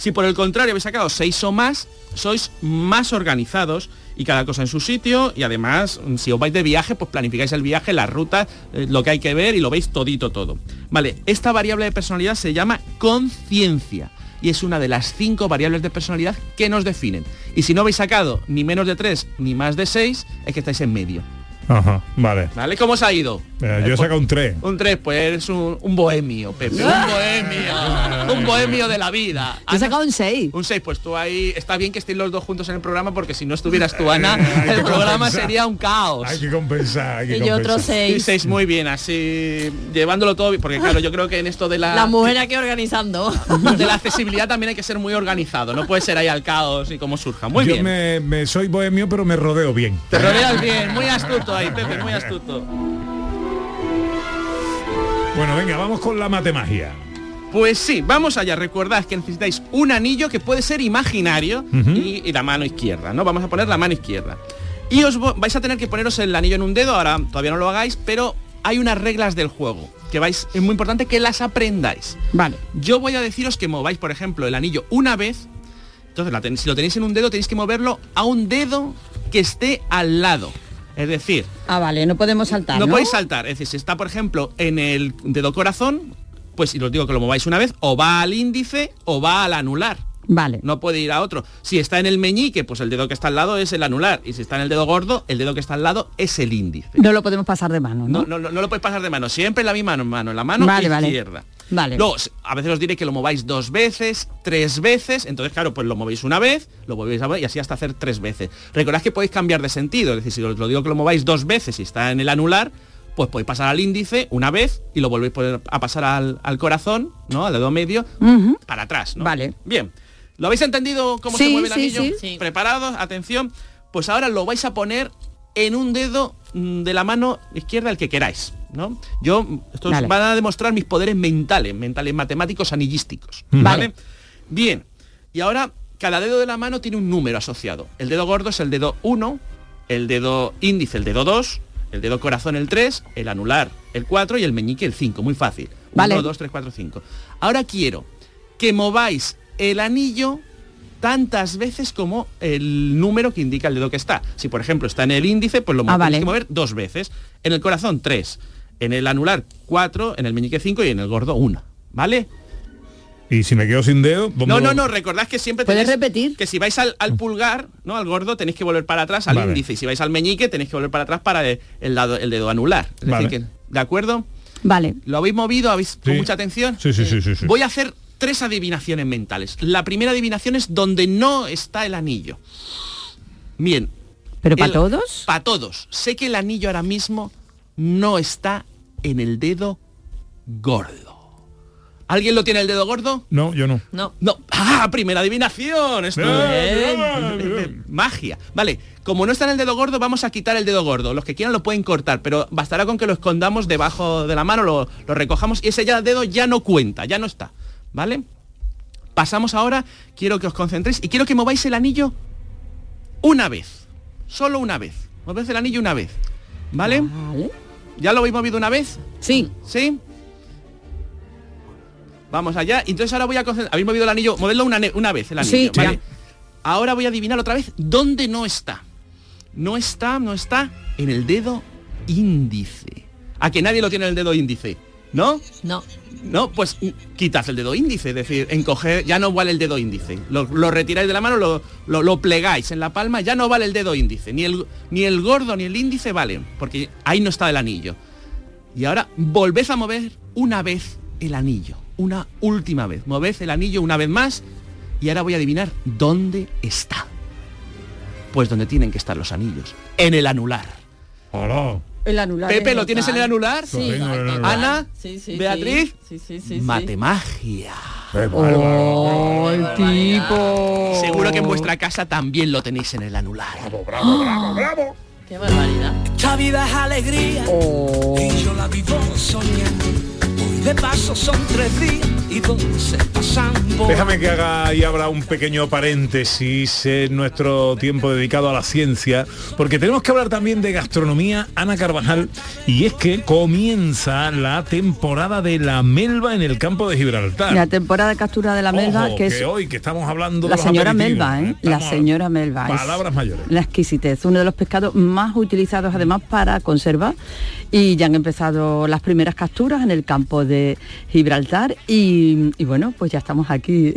Si por el contrario habéis sacado seis o más, sois más organizados y cada cosa en su sitio y además mm, si os vais de viaje pues planificáis el viaje, la ruta, eh, lo que hay que ver y lo veis todito todo. Vale, esta variable de personalidad se llama conciencia y es una de las cinco variables de personalidad que nos definen. Y si no habéis sacado ni menos de tres ni más de seis, es que estáis en medio. Ajá, vale. ¿Vale? ¿Cómo os ha ido? Eh, yo he sacado un 3. Un 3, pues eres un, un bohemio, Pepe. Un [laughs] bohemio. un bohemio de la vida. Yo he sacado un 6. Un 6, pues tú ahí... Está bien que estén los dos juntos en el programa porque si no estuvieras tú, Ana, [laughs] el programa compensar. sería un caos. Hay que compensar, hay que Y yo otro compensar. seis. Y 6 muy bien, así llevándolo todo bien, porque claro, yo creo que en esto de la, La mujer aquí organizando. [laughs] de la accesibilidad también hay que ser muy organizado, no puede ser ahí al caos y como surja. Muy yo bien. Me, me soy bohemio, pero me rodeo bien. Te rodeas bien, muy astuto ahí, Pepe, muy astuto. Bueno, venga, vamos con la matemagia. Pues sí, vamos allá. Recordad que necesitáis un anillo que puede ser imaginario y, y la mano izquierda, ¿no? Vamos a poner la mano izquierda. Y os vais a tener que poneros el anillo en un dedo, ahora todavía no lo hagáis, pero hay unas reglas del juego que vais, es muy importante que las aprendáis. Vale. Yo voy a deciros que mováis, por ejemplo, el anillo una vez. Entonces, la ten- si lo tenéis en un dedo, tenéis que moverlo a un dedo que esté al lado. Es decir, Ah, vale, no podemos saltar, no, ¿no? podéis saltar. Es decir, si está, por ejemplo, en el dedo corazón, pues si os digo que lo mováis una vez, o va al índice o va al anular. Vale. No puede ir a otro. Si está en el meñique, pues el dedo que está al lado es el anular. Y si está en el dedo gordo, el dedo que está al lado es el índice. No lo podemos pasar de mano, ¿no? No, no, no, no lo podéis pasar de mano. Siempre en la misma mano, en la mano Vale, vale. izquierda. Vale. Luego, s- a veces os diré que lo mováis dos veces, tres veces, entonces claro, pues lo movéis una vez, lo volvéis a mover y así hasta hacer tres veces. Recordad que podéis cambiar de sentido, es decir, si os lo digo que lo mováis dos veces y está en el anular, pues podéis pasar al índice una vez y lo volvéis a pasar al, al corazón, ¿no? Al dedo medio, para atrás, ¿no? Vale. Bien. ¿Lo habéis entendido cómo Sí, se mueve el sí, anillo? sí. Sí. ¿Preparados? Atención. Pues ahora lo vais a poner en un dedo mm, de la mano izquierda el que queráis, ¿no? Yo, estos Vale. van a demostrar mis poderes mentales, mentales matemáticos anillísticos. ¿vale? Bien. Y ahora cada dedo de la mano tiene un número asociado. El dedo gordo es el dedo 1, el dedo índice el dedo 2, el dedo corazón el 3, el anular el 4 y el meñique el 5, muy fácil. Vale. 1, 2, 3, 4, 5. Ahora quiero que mováis el anillo tantas veces como el número que indica el dedo que está. Si por ejemplo está en el índice, pues lo Ah, vale. que mover dos veces. En el corazón tres, en el anular cuatro, en el meñique cinco y en el gordo una. ¿Vale? Y si me quedo sin dedo, ¿cómo No, no, no, recordad que siempre ¿Puedes tenéis repetir? que si vais al, al pulgar, ¿no? Al gordo tenéis que volver para atrás al Vale. índice y si vais al meñique tenéis que volver para atrás para el, el lado, el dedo anular. Es Vale. decir que, ¿de acuerdo? Vale. ¿Lo habéis movido? ¿Habéis con mucha atención? Sí, sí, sí, sí, sí. Voy a hacer tres adivinaciones mentales. La primera adivinación es donde no está el anillo. Bien. ¿Pero para todos? Para todos. Sé que el anillo ahora mismo no está en el dedo gordo. ¿Alguien lo tiene el dedo gordo? No, yo no. No. No. ¡Ah! Primera adivinación. Esto Bien, es- bien, bien. Magia. Vale, como no está en el dedo gordo, vamos a quitar el dedo gordo. Los que quieran lo pueden cortar, pero bastará con que lo escondamos debajo de la mano, lo, lo recojamos y ese ya dedo ya no cuenta, ya no está. ¿Vale? Pasamos ahora, quiero que os concentréis y quiero que mováis el anillo una vez. Solo una vez. Movéis el anillo una vez. ¿Vale? Vale. ¿Ya lo habéis movido una vez? Sí. ¿Sí? Vamos allá. Entonces ahora voy a concentrar. Habéis movido el anillo. Moverlo una, una vez el anillo. Sí, ¿vale? ya. Ahora voy a adivinar otra vez dónde no está. No está, no está en el dedo índice. A que nadie lo tiene en el dedo índice. ¿No? No. No, pues quitad el dedo índice, es decir, encoger, ya no vale el dedo índice. Lo, lo retiráis de la mano, lo, lo- lo plegáis en la palma, ya no vale el dedo índice. Ni el, ni el gordo ni el índice valen, porque ahí no está el anillo. Y ahora volved a mover una vez el anillo, una última vez. Moved el anillo una vez más y ahora voy a adivinar dónde está. Pues donde tienen que estar los anillos, en el anular. Hola. El anular. Pepe, ¿lo tienes en el anular? Ana, Sí, sí, Beatriz, Sí, sí, sí. sí. matemagia. Oh, el tipo. Seguro que en vuestra casa también lo tenéis en el anular. Bravo, bravo, bravo, bravo. Qué barbaridad. Esta vida es alegría Oh. y yo la vivo soñando. Hoy de paso son tres días y dos se pasan por Déjame que haga y abra un pequeño paréntesis en nuestro tiempo dedicado a la ciencia, porque tenemos que hablar también de gastronomía, Ana Carvajal, y es que comienza la temporada de la melva en el campo de Gibraltar. La temporada de captura de la melva, Ojo, que es hoy que estamos hablando de la los señora melva, ¿eh? La señora melva. Palabras mayores. La exquisitez, uno de los pescados más utilizados además para conserva y ya han empezado las primeras capturas en el campo de Gibraltar y Y, bueno, pues ya estamos aquí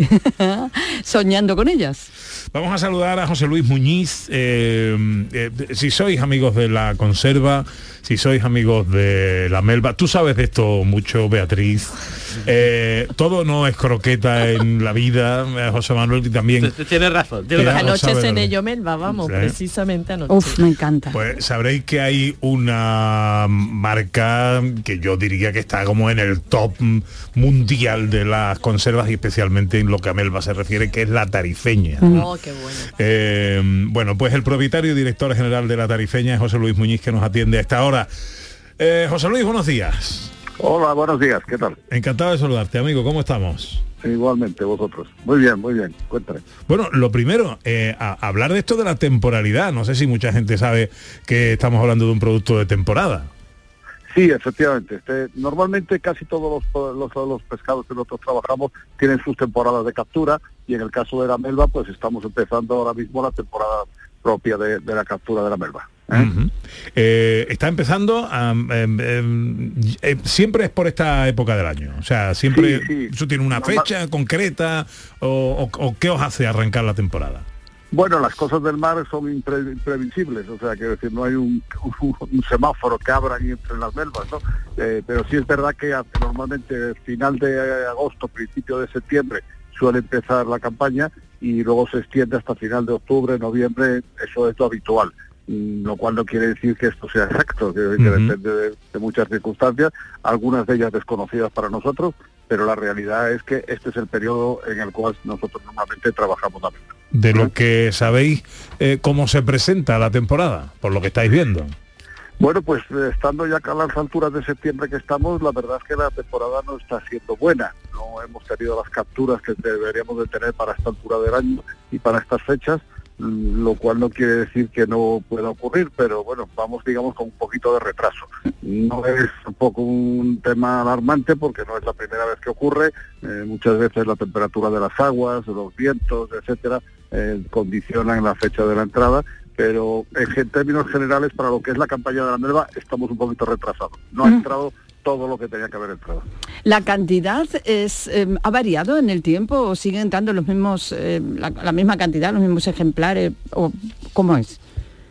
[laughs] soñando con ellas. Vamos a saludar a José Luis Muñiz. eh, eh, si sois amigos de la conserva, si sois amigos de la melva, tú sabes de esto mucho, Beatriz. Eh, todo no es croqueta en la vida, eh, José Manuel, y también... Tienes razón, tienes Ya, razón. Anoche cené yo Melba, vamos, precisamente anoche. Uf, me encanta. Pues sabréis que hay una marca que yo diría que está como en el top mundial de las conservas y especialmente en lo que a Melva se refiere, que es la tarifeña. Oh, qué bueno. Eh, bueno, pues el propietario y director general de la tarifeña es José Luis Muñiz que nos atiende a esta hora. Eh, José Luis, buenos días. Hola, buenos días, ¿qué tal? Encantado de saludarte, amigo. ¿Cómo estamos? Igualmente, vosotros. Muy bien, muy bien, cuéntame. Bueno, lo primero, eh, a- hablar de esto de la temporalidad. No sé si mucha gente sabe que estamos hablando de un producto de temporada. Sí, efectivamente. Este, normalmente casi todos los, los, los pescados que nosotros trabajamos tienen sus temporadas de captura y en el caso de la melva, pues estamos empezando ahora mismo la temporada propia de, de la captura de la melva. Ujú. Eh, está empezando a, em, em, eh, siempre es por esta época del año o sea siempre Sí, sí. eso tiene una fecha concreta o, o- o qué os hace arrancar la temporada Bueno, las cosas del mar son impre- imprevisibles, o sea, quiero decir, no hay un, [laughs] un semáforo que abra ahí entre las melvas, ¿no? Eh, pero sí es verdad que normalmente final de agosto, principio de septiembre, suele empezar la campaña y luego se extiende hasta final de octubre, noviembre, eso es lo habitual. Lo cual no quiere decir que esto sea exacto, que, que Ujú. depende de, de muchas circunstancias, algunas de ellas desconocidas para nosotros, pero la realidad es que este es el periodo en el cual nosotros normalmente trabajamos la melva. de lo que sabéis eh, cómo se presenta la temporada por lo que estáis viendo Bueno, pues eh, estando ya a las alturas de septiembre que estamos, la verdad es que la temporada no está siendo buena. No hemos tenido las capturas que deberíamos de tener para esta altura del año y para estas fechas, lo cual no quiere decir que no pueda ocurrir, pero bueno, vamos digamos con un poquito de retraso. No es tampoco un tema alarmante porque no es la primera vez que ocurre. Eh, muchas veces la temperatura de las aguas, los vientos, etcétera, eh, condicionan la fecha de la entrada pero en términos generales para lo que es la campaña de la melva estamos un poquito retrasados. No ha entrado todo lo que tenía que haber entrado. ¿La cantidad es, eh, ha variado en el tiempo o siguen entrando los mismos, eh, la, la misma cantidad, los mismos ejemplares? O, ¿Cómo es?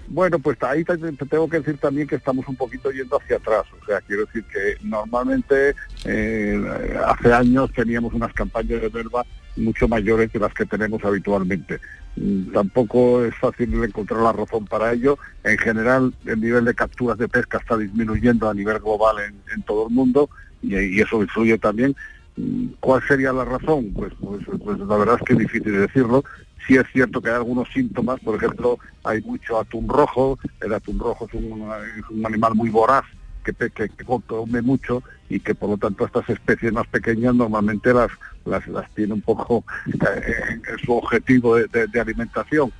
Bueno, pues ahí te, te tengo que decir también que estamos un poquito yendo hacia atrás. O sea, quiero decir que normalmente eh, hace años teníamos unas campañas de melva mucho mayores que las que tenemos habitualmente. Mm, Tampoco es fácil encontrar la razón para ello. En general, el nivel de capturas de pesca está disminuyendo a nivel global en, todo el mundo y, eso influye también. Mm, ¿Cuál sería la razón? Pues, pues, pues la verdad es que es difícil decirlo. Sí es cierto que hay algunos síntomas, por ejemplo, hay mucho atún rojo, el atún rojo es un animal muy voraz, que, que, que come mucho y que por lo tanto estas especies más pequeñas normalmente las, las, las tiene un poco eh, en, en su objetivo de, de- de alimentación.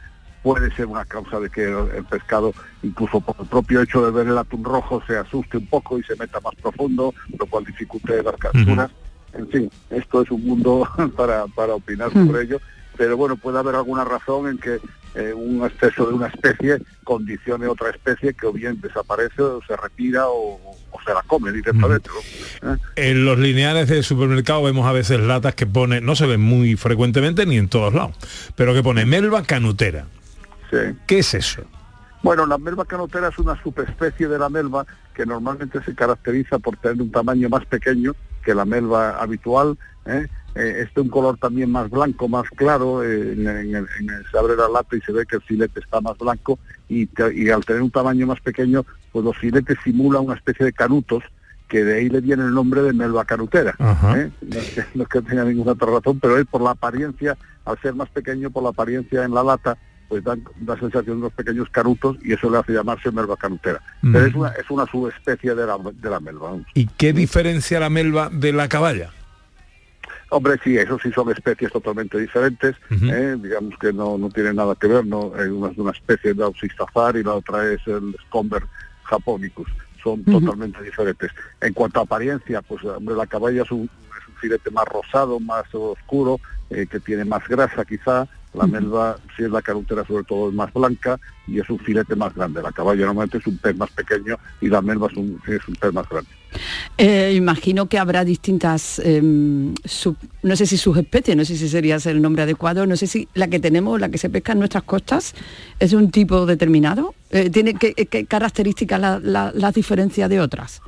Puede ser una causa de que el, pescado, incluso por el propio hecho de ver el atún rojo, se asuste un poco y se meta más profundo, lo cual dificulte las capturas. En fin, esto es un mundo [laughs] para, para opinar sobre ello, pero bueno, puede haber alguna razón en que eh, un exceso de una especie condicione otra especie que o bien desaparece o se retira o, o se la come directamente. ¿no? ¿Eh? en los lineales de supermercado vemos a veces latas que pone no se ven muy frecuentemente ni en todos lados pero que pone melva canutera Sí. qué es eso Bueno, la melva canotera es una subespecie de la melva que normalmente se caracteriza por tener un tamaño más pequeño que la melva habitual. ¿eh? Eh, es de un color también más blanco, más claro. eh, en, en el- en el- se abre la lata y se ve que el filete está más blanco y, al tener un tamaño más pequeño, pues los filetes simulan una especie de canutos que de ahí le viene el nombre de melva canutera. ¿eh? No, es que, no es que tenga ninguna otra razón, pero es por la apariencia, al ser más pequeño, por la apariencia en la lata, pues dan da sensación de unos pequeños canutos y eso le hace llamarse melva canutera. Mm. Pero es una, es una subespecie de la, de la melva. y qué diferencia la melva de la caballa Hombre, sí, eso sí son especies totalmente diferentes, ¿eh? digamos que no, no tienen nada que ver, no una es una especie de Auxistazar y la otra es el Scomber japonicus, son totalmente diferentes. En cuanto a apariencia, pues hombre, la caballa es un, es un filete más rosado, más oscuro, eh, que tiene más grasa quizá, La melva, si es la carutera sobre todo es más blanca y es un filete más grande. La caballa normalmente es un pez más pequeño y la melva es un, es un pez más grande. Eh, imagino que habrá distintas, em, sub- no sé si subespecies, no sé si sería el nombre adecuado, no sé si la que tenemos, la que se pesca en nuestras costas, es un tipo determinado. Eh, ¿Tiene qué, qué características la, la, las diferencia de otras?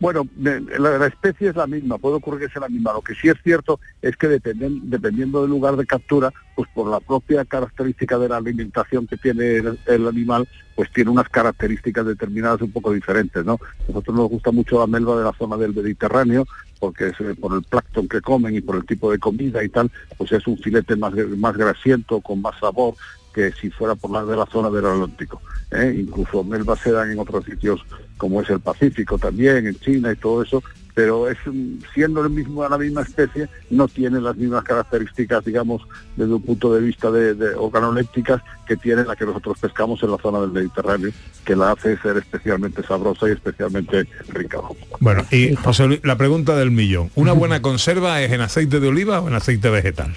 Bueno, la, especie es la misma, puede ocurrir que sea la misma. Lo que sí es cierto es que dependen- dependiendo del lugar de captura, pues por la propia característica de la alimentación que tiene el, animal, pues tiene unas características determinadas un poco diferentes, ¿no? Nosotros nos gusta mucho la melva de la zona del Mediterráneo, porque eh, por el plancton que comen y por el tipo de comida y tal, pues es un filete más, más grasiento, con más sabor, que si fuera por la de la zona del Atlántico. ¿eh? Incluso melvas se dan en otros sitios como es el Pacífico también, en China y todo eso, pero es siendo el mismo la misma especie, no tiene las mismas características, digamos, desde un punto de vista de, de organolépticas que tiene la que nosotros pescamos en la zona del Mediterráneo, que la hace ser especialmente sabrosa y especialmente rica. Bueno, y José Luis, la pregunta del millón. ¿Una buena conserva es en aceite de oliva o en aceite vegetal?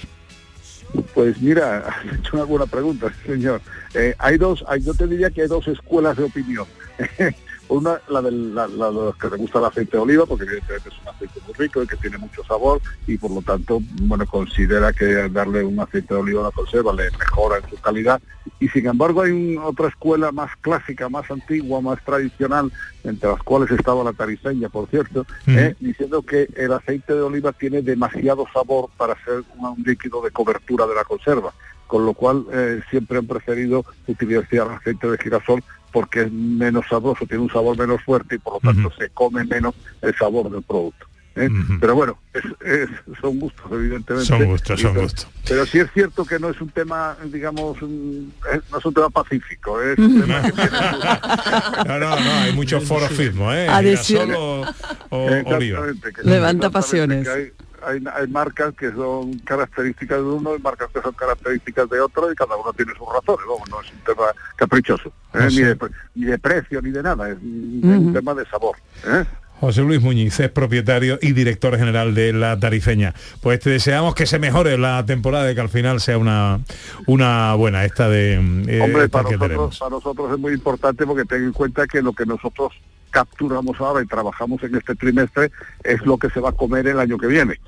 Pues mira, [laughs] has hecho una buena pregunta, señor. Eh, hay dos, yo te diría que hay dos escuelas de opinión. [laughs] Una, la, del, la, la de los que le gusta el aceite de oliva, porque evidentemente es un aceite muy rico y que tiene mucho sabor y por lo tanto, bueno, considera que darle un aceite de oliva a la conserva le mejora en su calidad. Y sin embargo hay un- otra escuela más clásica, más antigua, más tradicional, entre las cuales estaba la tariseña, por cierto, eh, diciendo que el aceite de oliva tiene demasiado sabor para ser un, un líquido de cobertura de la conserva, con lo cual eh, siempre han preferido utilizar el aceite de girasol porque es menos sabroso, tiene un sabor menos fuerte y por lo tanto se come menos el sabor del producto. ¿eh? Pero bueno, es- es- son gustos, evidentemente. Son gustos, son pero, gustos. Pero sí es cierto que no es un tema, digamos, un- es- no es un tema pacífico, es un tema que tiene [laughs] No, no, no, hay mucho forofismo, ¿eh? Adhesión. Girasol o. Exactamente, que- Levanta exactamente, pasiones. que Hay, hay, hay marcas que son características de uno y marcas que son características de otro y cada uno tiene sus razones, vamos, no es un tema caprichoso, ¿eh? No ni, de, ni de precio ni de nada, es un, tema de sabor. ¿eh? José Luis Muñiz es propietario y director general de La Tarifeña. Pues te deseamos que se mejore la temporada y que al final sea una, una buena esta de eh, Hombre, para nosotros, para nosotros es muy importante porque ten en cuenta que lo que nosotros capturamos ahora y trabajamos en este trimestre es lo que se va a comer el año que viene.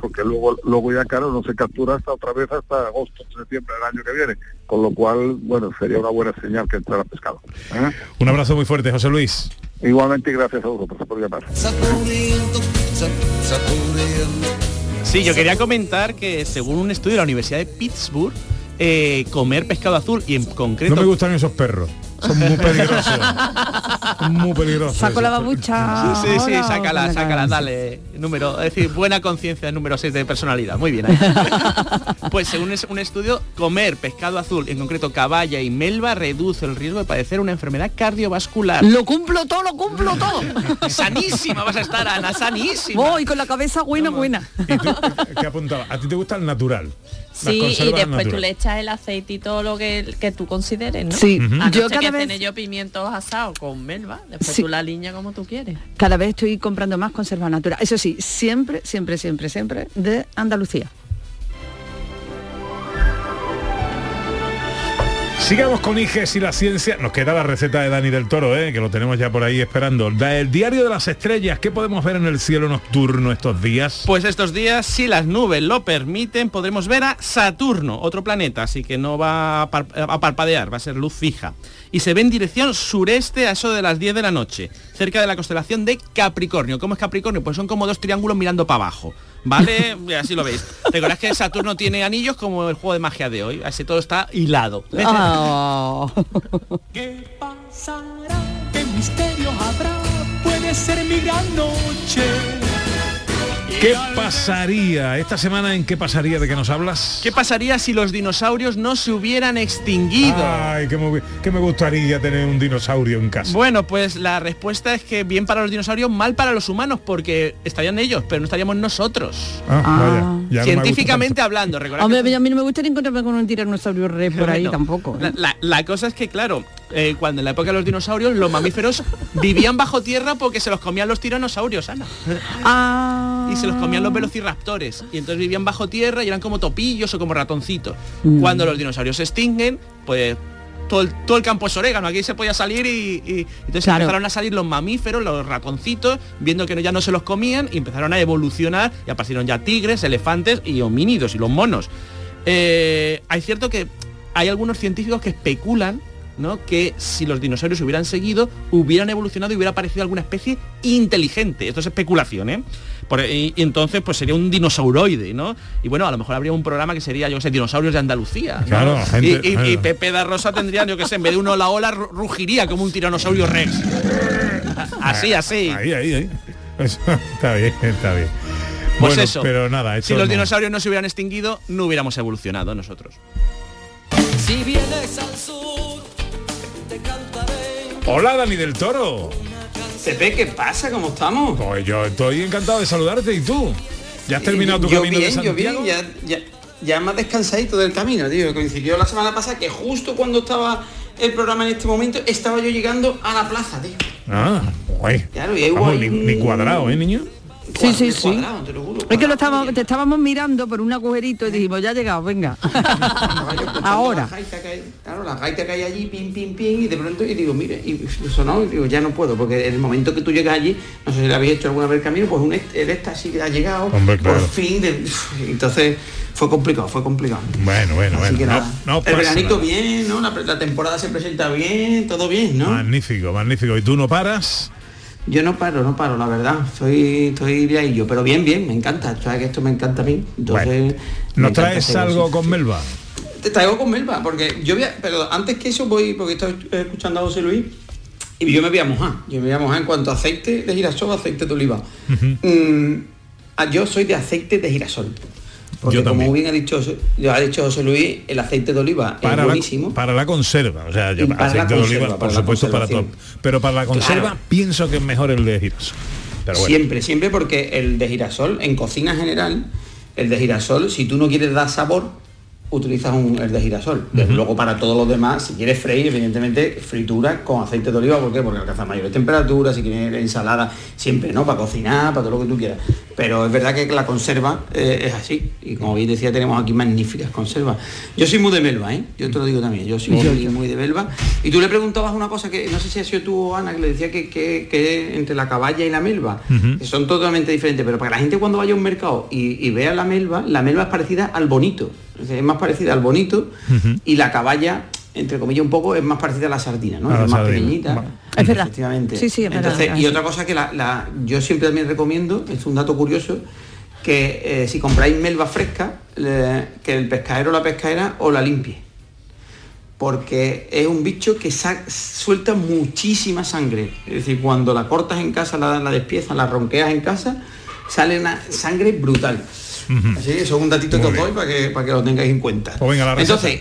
Porque luego, luego ya claro, no se captura hasta otra vez hasta agosto, septiembre del año que viene. Con lo cual, bueno, sería una buena señal que entrara pescado. ¿eh? Un abrazo muy fuerte, José Luis. Igualmente y gracias a vosotros por llamar. Sí, yo quería comentar que según un estudio de la Universidad de Pittsburgh, eh, comer pescado azul y en concreto... No me gustan esos perros. Son muy peligrosos. Son muy peligrosos. Saco la babucha. Sí, sí, sí, sácala, sácala, dale. Número, es decir, buena conciencia, número 6 de personalidad. Muy bien. ahí. [laughs] pues según es- un estudio, comer pescado azul, en concreto caballa y melva, reduce el riesgo de padecer una enfermedad cardiovascular. Lo cumplo todo, lo cumplo todo. [laughs] sanísima vas a estar, Ana, sanísima. Voy con la cabeza buena, buena. ¿Qué apuntaba? ¿A ti te gusta el natural? Sí, y después tú le echas el aceite y todo lo que, que tú consideres, ¿no? Sí, yo cada vez- cené yo pimientos asados con melva, después Sí. tú la línea como tú quieres. Cada vez estoy comprando más conserva natural. Eso sí, siempre, siempre, siempre, siempre de Andalucía. Sigamos con IGES y la ciencia. Nos queda la receta de Dani del Toro, ¿eh? que lo tenemos ya por ahí esperando. Da- El diario de las estrellas. ¿Qué podemos ver en el cielo nocturno estos días? Pues estos días, si las nubes lo permiten, podremos ver a Saturno, otro planeta, así que no va a, par- a parpadear, va a ser luz fija. Y se ve en dirección sureste a eso de las 10 de la noche, cerca de la constelación de Capricornio. ¿Cómo es Capricornio? Pues son como dos triángulos mirando para abajo. ¿Vale? [laughs] Así lo veis. Recordad que Saturno tiene anillos como el juego de magia de hoy. Así todo está hilado. [laughs] ¿Qué pasará? ¿Qué misterio habrá? Puede ser mi gran noche. ¿Qué pasaría? ¿Esta semana en qué pasaría? ¿De qué nos hablas? ¿Qué pasaría si los dinosaurios no se hubieran extinguido? Ay, que me, que me gustaría tener un dinosaurio en casa. Bueno, pues la respuesta es que bien para los dinosaurios, mal para los humanos, porque estarían ellos, pero no estaríamos nosotros. Ah, vaya, ya no Científicamente hablando, recordad Hombre, que- a mí no me gustaría encontrarme con un tiranosaurio rey por ahí No. tampoco. ¿eh? La, la- la cosa es que, claro, eh, cuando en la época de los dinosaurios los mamíferos vivían bajo tierra porque se los comían los tiranosaurios, Ana. Ah. Y se los comían los velociraptores. Y entonces vivían bajo tierra y eran como topillos o como ratoncitos. Mm. Cuando los dinosaurios se extinguen, pues todo el, todo el campo es orégano, aquí se podía salir y, y- entonces Claro. empezaron a salir los mamíferos, los ratoncitos, viendo que no- ya no se los comían y empezaron a evolucionar y aparecieron ya tigres, elefantes y homínidos y los monos. Eh, hay cierto que hay algunos científicos que especulan ¿no? que si los dinosaurios hubieran seguido, hubieran evolucionado y hubiera aparecido alguna especie inteligente. Esto es especulación, ¿eh? Por- y, y entonces pues sería un dinosauroide, ¿no? Y bueno, a lo mejor habría un programa que sería, yo qué sé, dinosaurios de Andalucía. ¿no? Claro, gente- y, y- y claro. Pepe da Rosa tendría, yo qué sé, en vez de uno la ola, ru- rugiría como un tiranosaurio rex. [laughs] Así, así. Ahí, ahí, ahí. Eso, está bien, está bien. Pues bueno, eso. pero nada, si los no. dinosaurios no se hubieran extinguido, no hubiéramos evolucionado nosotros. Si vienes al sur, te cantaré. Hola, Dani del Toro. Pepe, ¿qué pasa? ¿Cómo estamos? Pues yo estoy encantado de saludarte y tú. ¿Ya has terminado tu yo camino bien, de yo bien, Santiago? ya, ya, ya más descansadito del camino, tío. Coincidió la semana pasada que justo cuando estaba el programa en este momento, estaba yo llegando a la plaza, tío. Ah, guay. Claro, y ahí Vamos, hubo ni, ahí un- ni cuadrado, ¿eh, niño? Sí, sí, sí. cuadrado, te lo juro, Es que lo estábamos, te estábamos mirando por un agujerito y dijimos, ya ha llegado, venga. [laughs] Ahora. La gaita que hay, claro, la gaita que hay allí, pim, pim, pim, y de pronto y digo, mire, y sonó, y digo, ya no puedo, porque en el momento que tú llegas allí, no sé si le habéis hecho alguna vez el camino, pues un el éxtasis que ha llegado, Hombre, claro. por fin, de- entonces fue complicado, fue complicado. Bueno, bueno, Así bueno. no- nada. no el veranito nada. bien, ¿no? La, la temporada se presenta bien, todo bien, ¿no? Magnífico, magnífico. ¿Y tú no paras? Yo no paro, no paro, la verdad. Estoy, estoy de ahí yo, pero bien, bien, me encanta. Sabes que esto me encanta a mí. Entonces, me ¿Nos traes algo con Melba? Te traigo con Melba, porque yo voy a, pero antes que eso voy, porque estoy escuchando a José Luis, y yo me voy a mojar. Yo me voy a mojar en cuanto a aceite de girasol, aceite de oliva. Mm, ah, yo soy de aceite de girasol. Porque Yo como bien ha dicho, ha dicho José Luis, el aceite de oliva es Para la, buenísimo. para la conserva, o sea, yo, para aceite la de oliva, por la supuesto, para todo. Pero para la conserva Claro. pienso que es mejor el de girasol. Pero bueno. Siempre, siempre porque el de girasol, en cocina general, el de girasol, si tú no quieres dar sabor, utilizas un, el de girasol. Desde Luego para todos los demás, si quieres freír, evidentemente, fritura con aceite de oliva, ¿por qué? Porque alcanza mayores temperaturas, si quieres ensalada, siempre, ¿no? Para cocinar, para todo lo que tú quieras. Pero es verdad que la conserva eh, es así. Y como bien decía, tenemos aquí magníficas conservas. Yo soy muy de Melba, ¿eh? Yo te lo digo también, yo soy muy, muy de Melba. Y tú le preguntabas una cosa que no sé si ha sido tú o Ana, que le decía que, que- que entre la caballa y la melva, que son totalmente diferentes, pero para la gente cuando vaya a un mercado y, y vea la melva, la melva es parecida al bonito, es más parecida al bonito y la caballa, entre comillas un poco, es más parecida a la sardina, ¿no? La es más sardina. pequeñita. Es verdad. Efectivamente. Sí, sí, es verdad, Entonces, es y así. otra cosa que la, la- yo siempre también recomiendo, es un dato curioso, que eh, si compráis melva fresca, le- que el pescadero o la pescadera os la limpie. Porque es un bicho que suelta muchísima sangre. Es decir, cuando la cortas en casa, la, la despiezas, la ronqueas en casa, sale una sangre brutal. Así que eso es un datito que os doy para que, para que lo tengáis en cuenta. Pues venga, la receta. Entonces,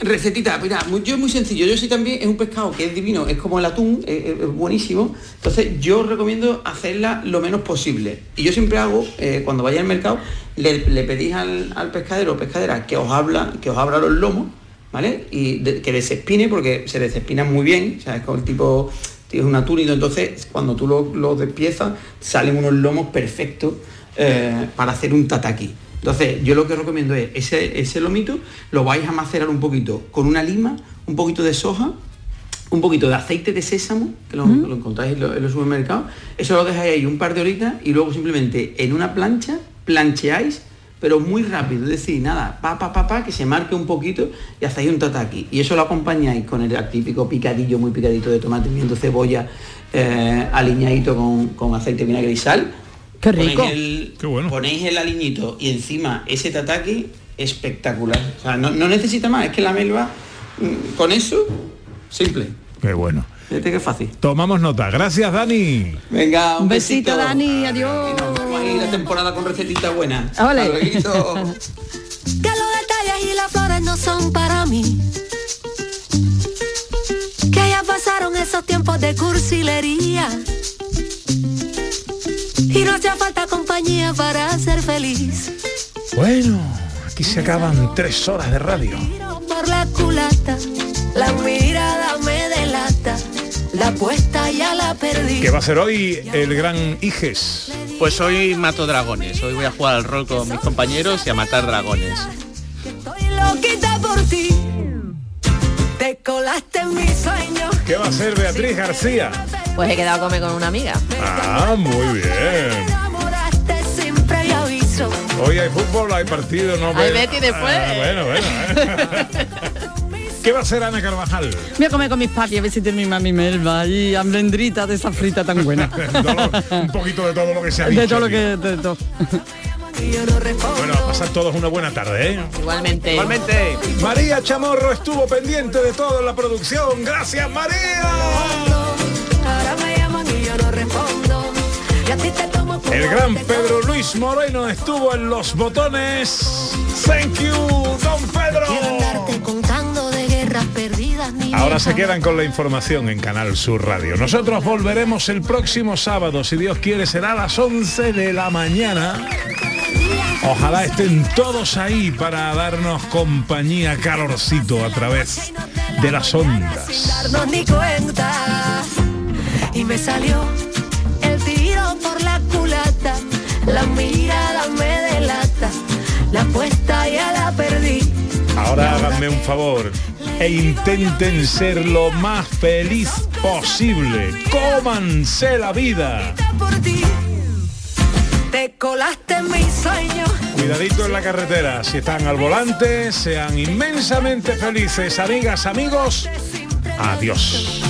recetita, mira, muy- yo es muy sencillo. Yo sí también, es un pescado que es divino, es como el atún, es, es- es buenísimo. Entonces, yo os recomiendo hacerla lo menos posible. Y yo siempre hago, eh, cuando vaya al mercado, le, le pedís al, al pescadero o pescadera que os habla, que os abra los lomos, ¿vale? Y de- que desespine, porque se desespina muy bien, o sea, es como el tipo, es un atúnido, entonces cuando tú lo, lo despiezas, salen unos lomos perfectos eh, para hacer un tataki. Entonces, yo lo que os recomiendo es ese, ese lomito lo vais a macerar un poquito con una lima, un poquito de soja, un poquito de aceite de sésamo, que lo, lo encontráis en, lo- en los supermercados, eso lo dejáis ahí un par de horitas y luego simplemente en una plancha plancheáis, pero muy rápido, es decir, nada, pa, pa, pa, pa, que se marque un poquito y hacéis un tataki. Y eso lo acompañáis con el típico picadillo, muy picadito de tomate, pimiento, cebolla, eh, aliñadito con, con aceite, vinagre y sal. Qué Ponéis rico. el- Ponéis el aliñito y encima ese tataki espectacular. O sea, no, no necesita más, es que la melva, mm, con eso, simple. Qué bueno. Fíjate que fácil. Tomamos nota. Gracias, Dani. Venga, un, Un besito, Dani, adiós. Y nos vemos ahí la temporada con recetitas buenas. Ole. [laughs] Que los detalles y las flores no son para mí. Que ya pasaron esos tiempos de cursilería. Y no hacía falta compañía para ser feliz. Bueno, aquí se acaban tres horas de radio. por la culata, la mirada me delata, la apuesta ya la perdí. ¿Qué va a ser hoy el gran Iges? Pues hoy mato dragones. Hoy voy a jugar al rol con mis compañeros y a matar dragones. Estoy loquita por ti, te colaste en mis sueños. ¿Qué va a ser Beatriz García? Pues he quedado a comer con una amiga. Ah, muy bien. Hoy hay fútbol, hay partido, no Hay Betty después. Ah, bueno, bueno. ¿eh? [laughs] ¿Qué va a ser Ana Carvajal? Voy a comer con mis papis a ver si tiene mi mami Melba y hambrendrita de esa frita tan buena. [laughs] Un poquito de todo lo que se ha de dicho todo lo que de todo. Bueno, a pasar todos una buena tarde, ¿eh? Igualmente. Igualmente. María Chamorro estuvo pendiente de todo en la producción. Gracias, María. El gran Pedro Luis Moreno estuvo en los botones. Thank you, don Pedro. Ahora se quedan con la información en Canal Sur Radio. Nosotros volveremos el próximo sábado, si Dios quiere, será a las 11 de la mañana. Ojalá estén todos ahí para darnos compañía calorcito a través de las ondas. darnos ni cuenta. Y me salió la mirada me delata, la apuesta ya la perdí. Ahora háganme un favor e intenten ser lo más feliz posible. Cómanse la vida. Te colaste en mis sueños. Cuidadito en la carretera. Si están al volante, sean inmensamente felices. Amigas, amigos. Adiós.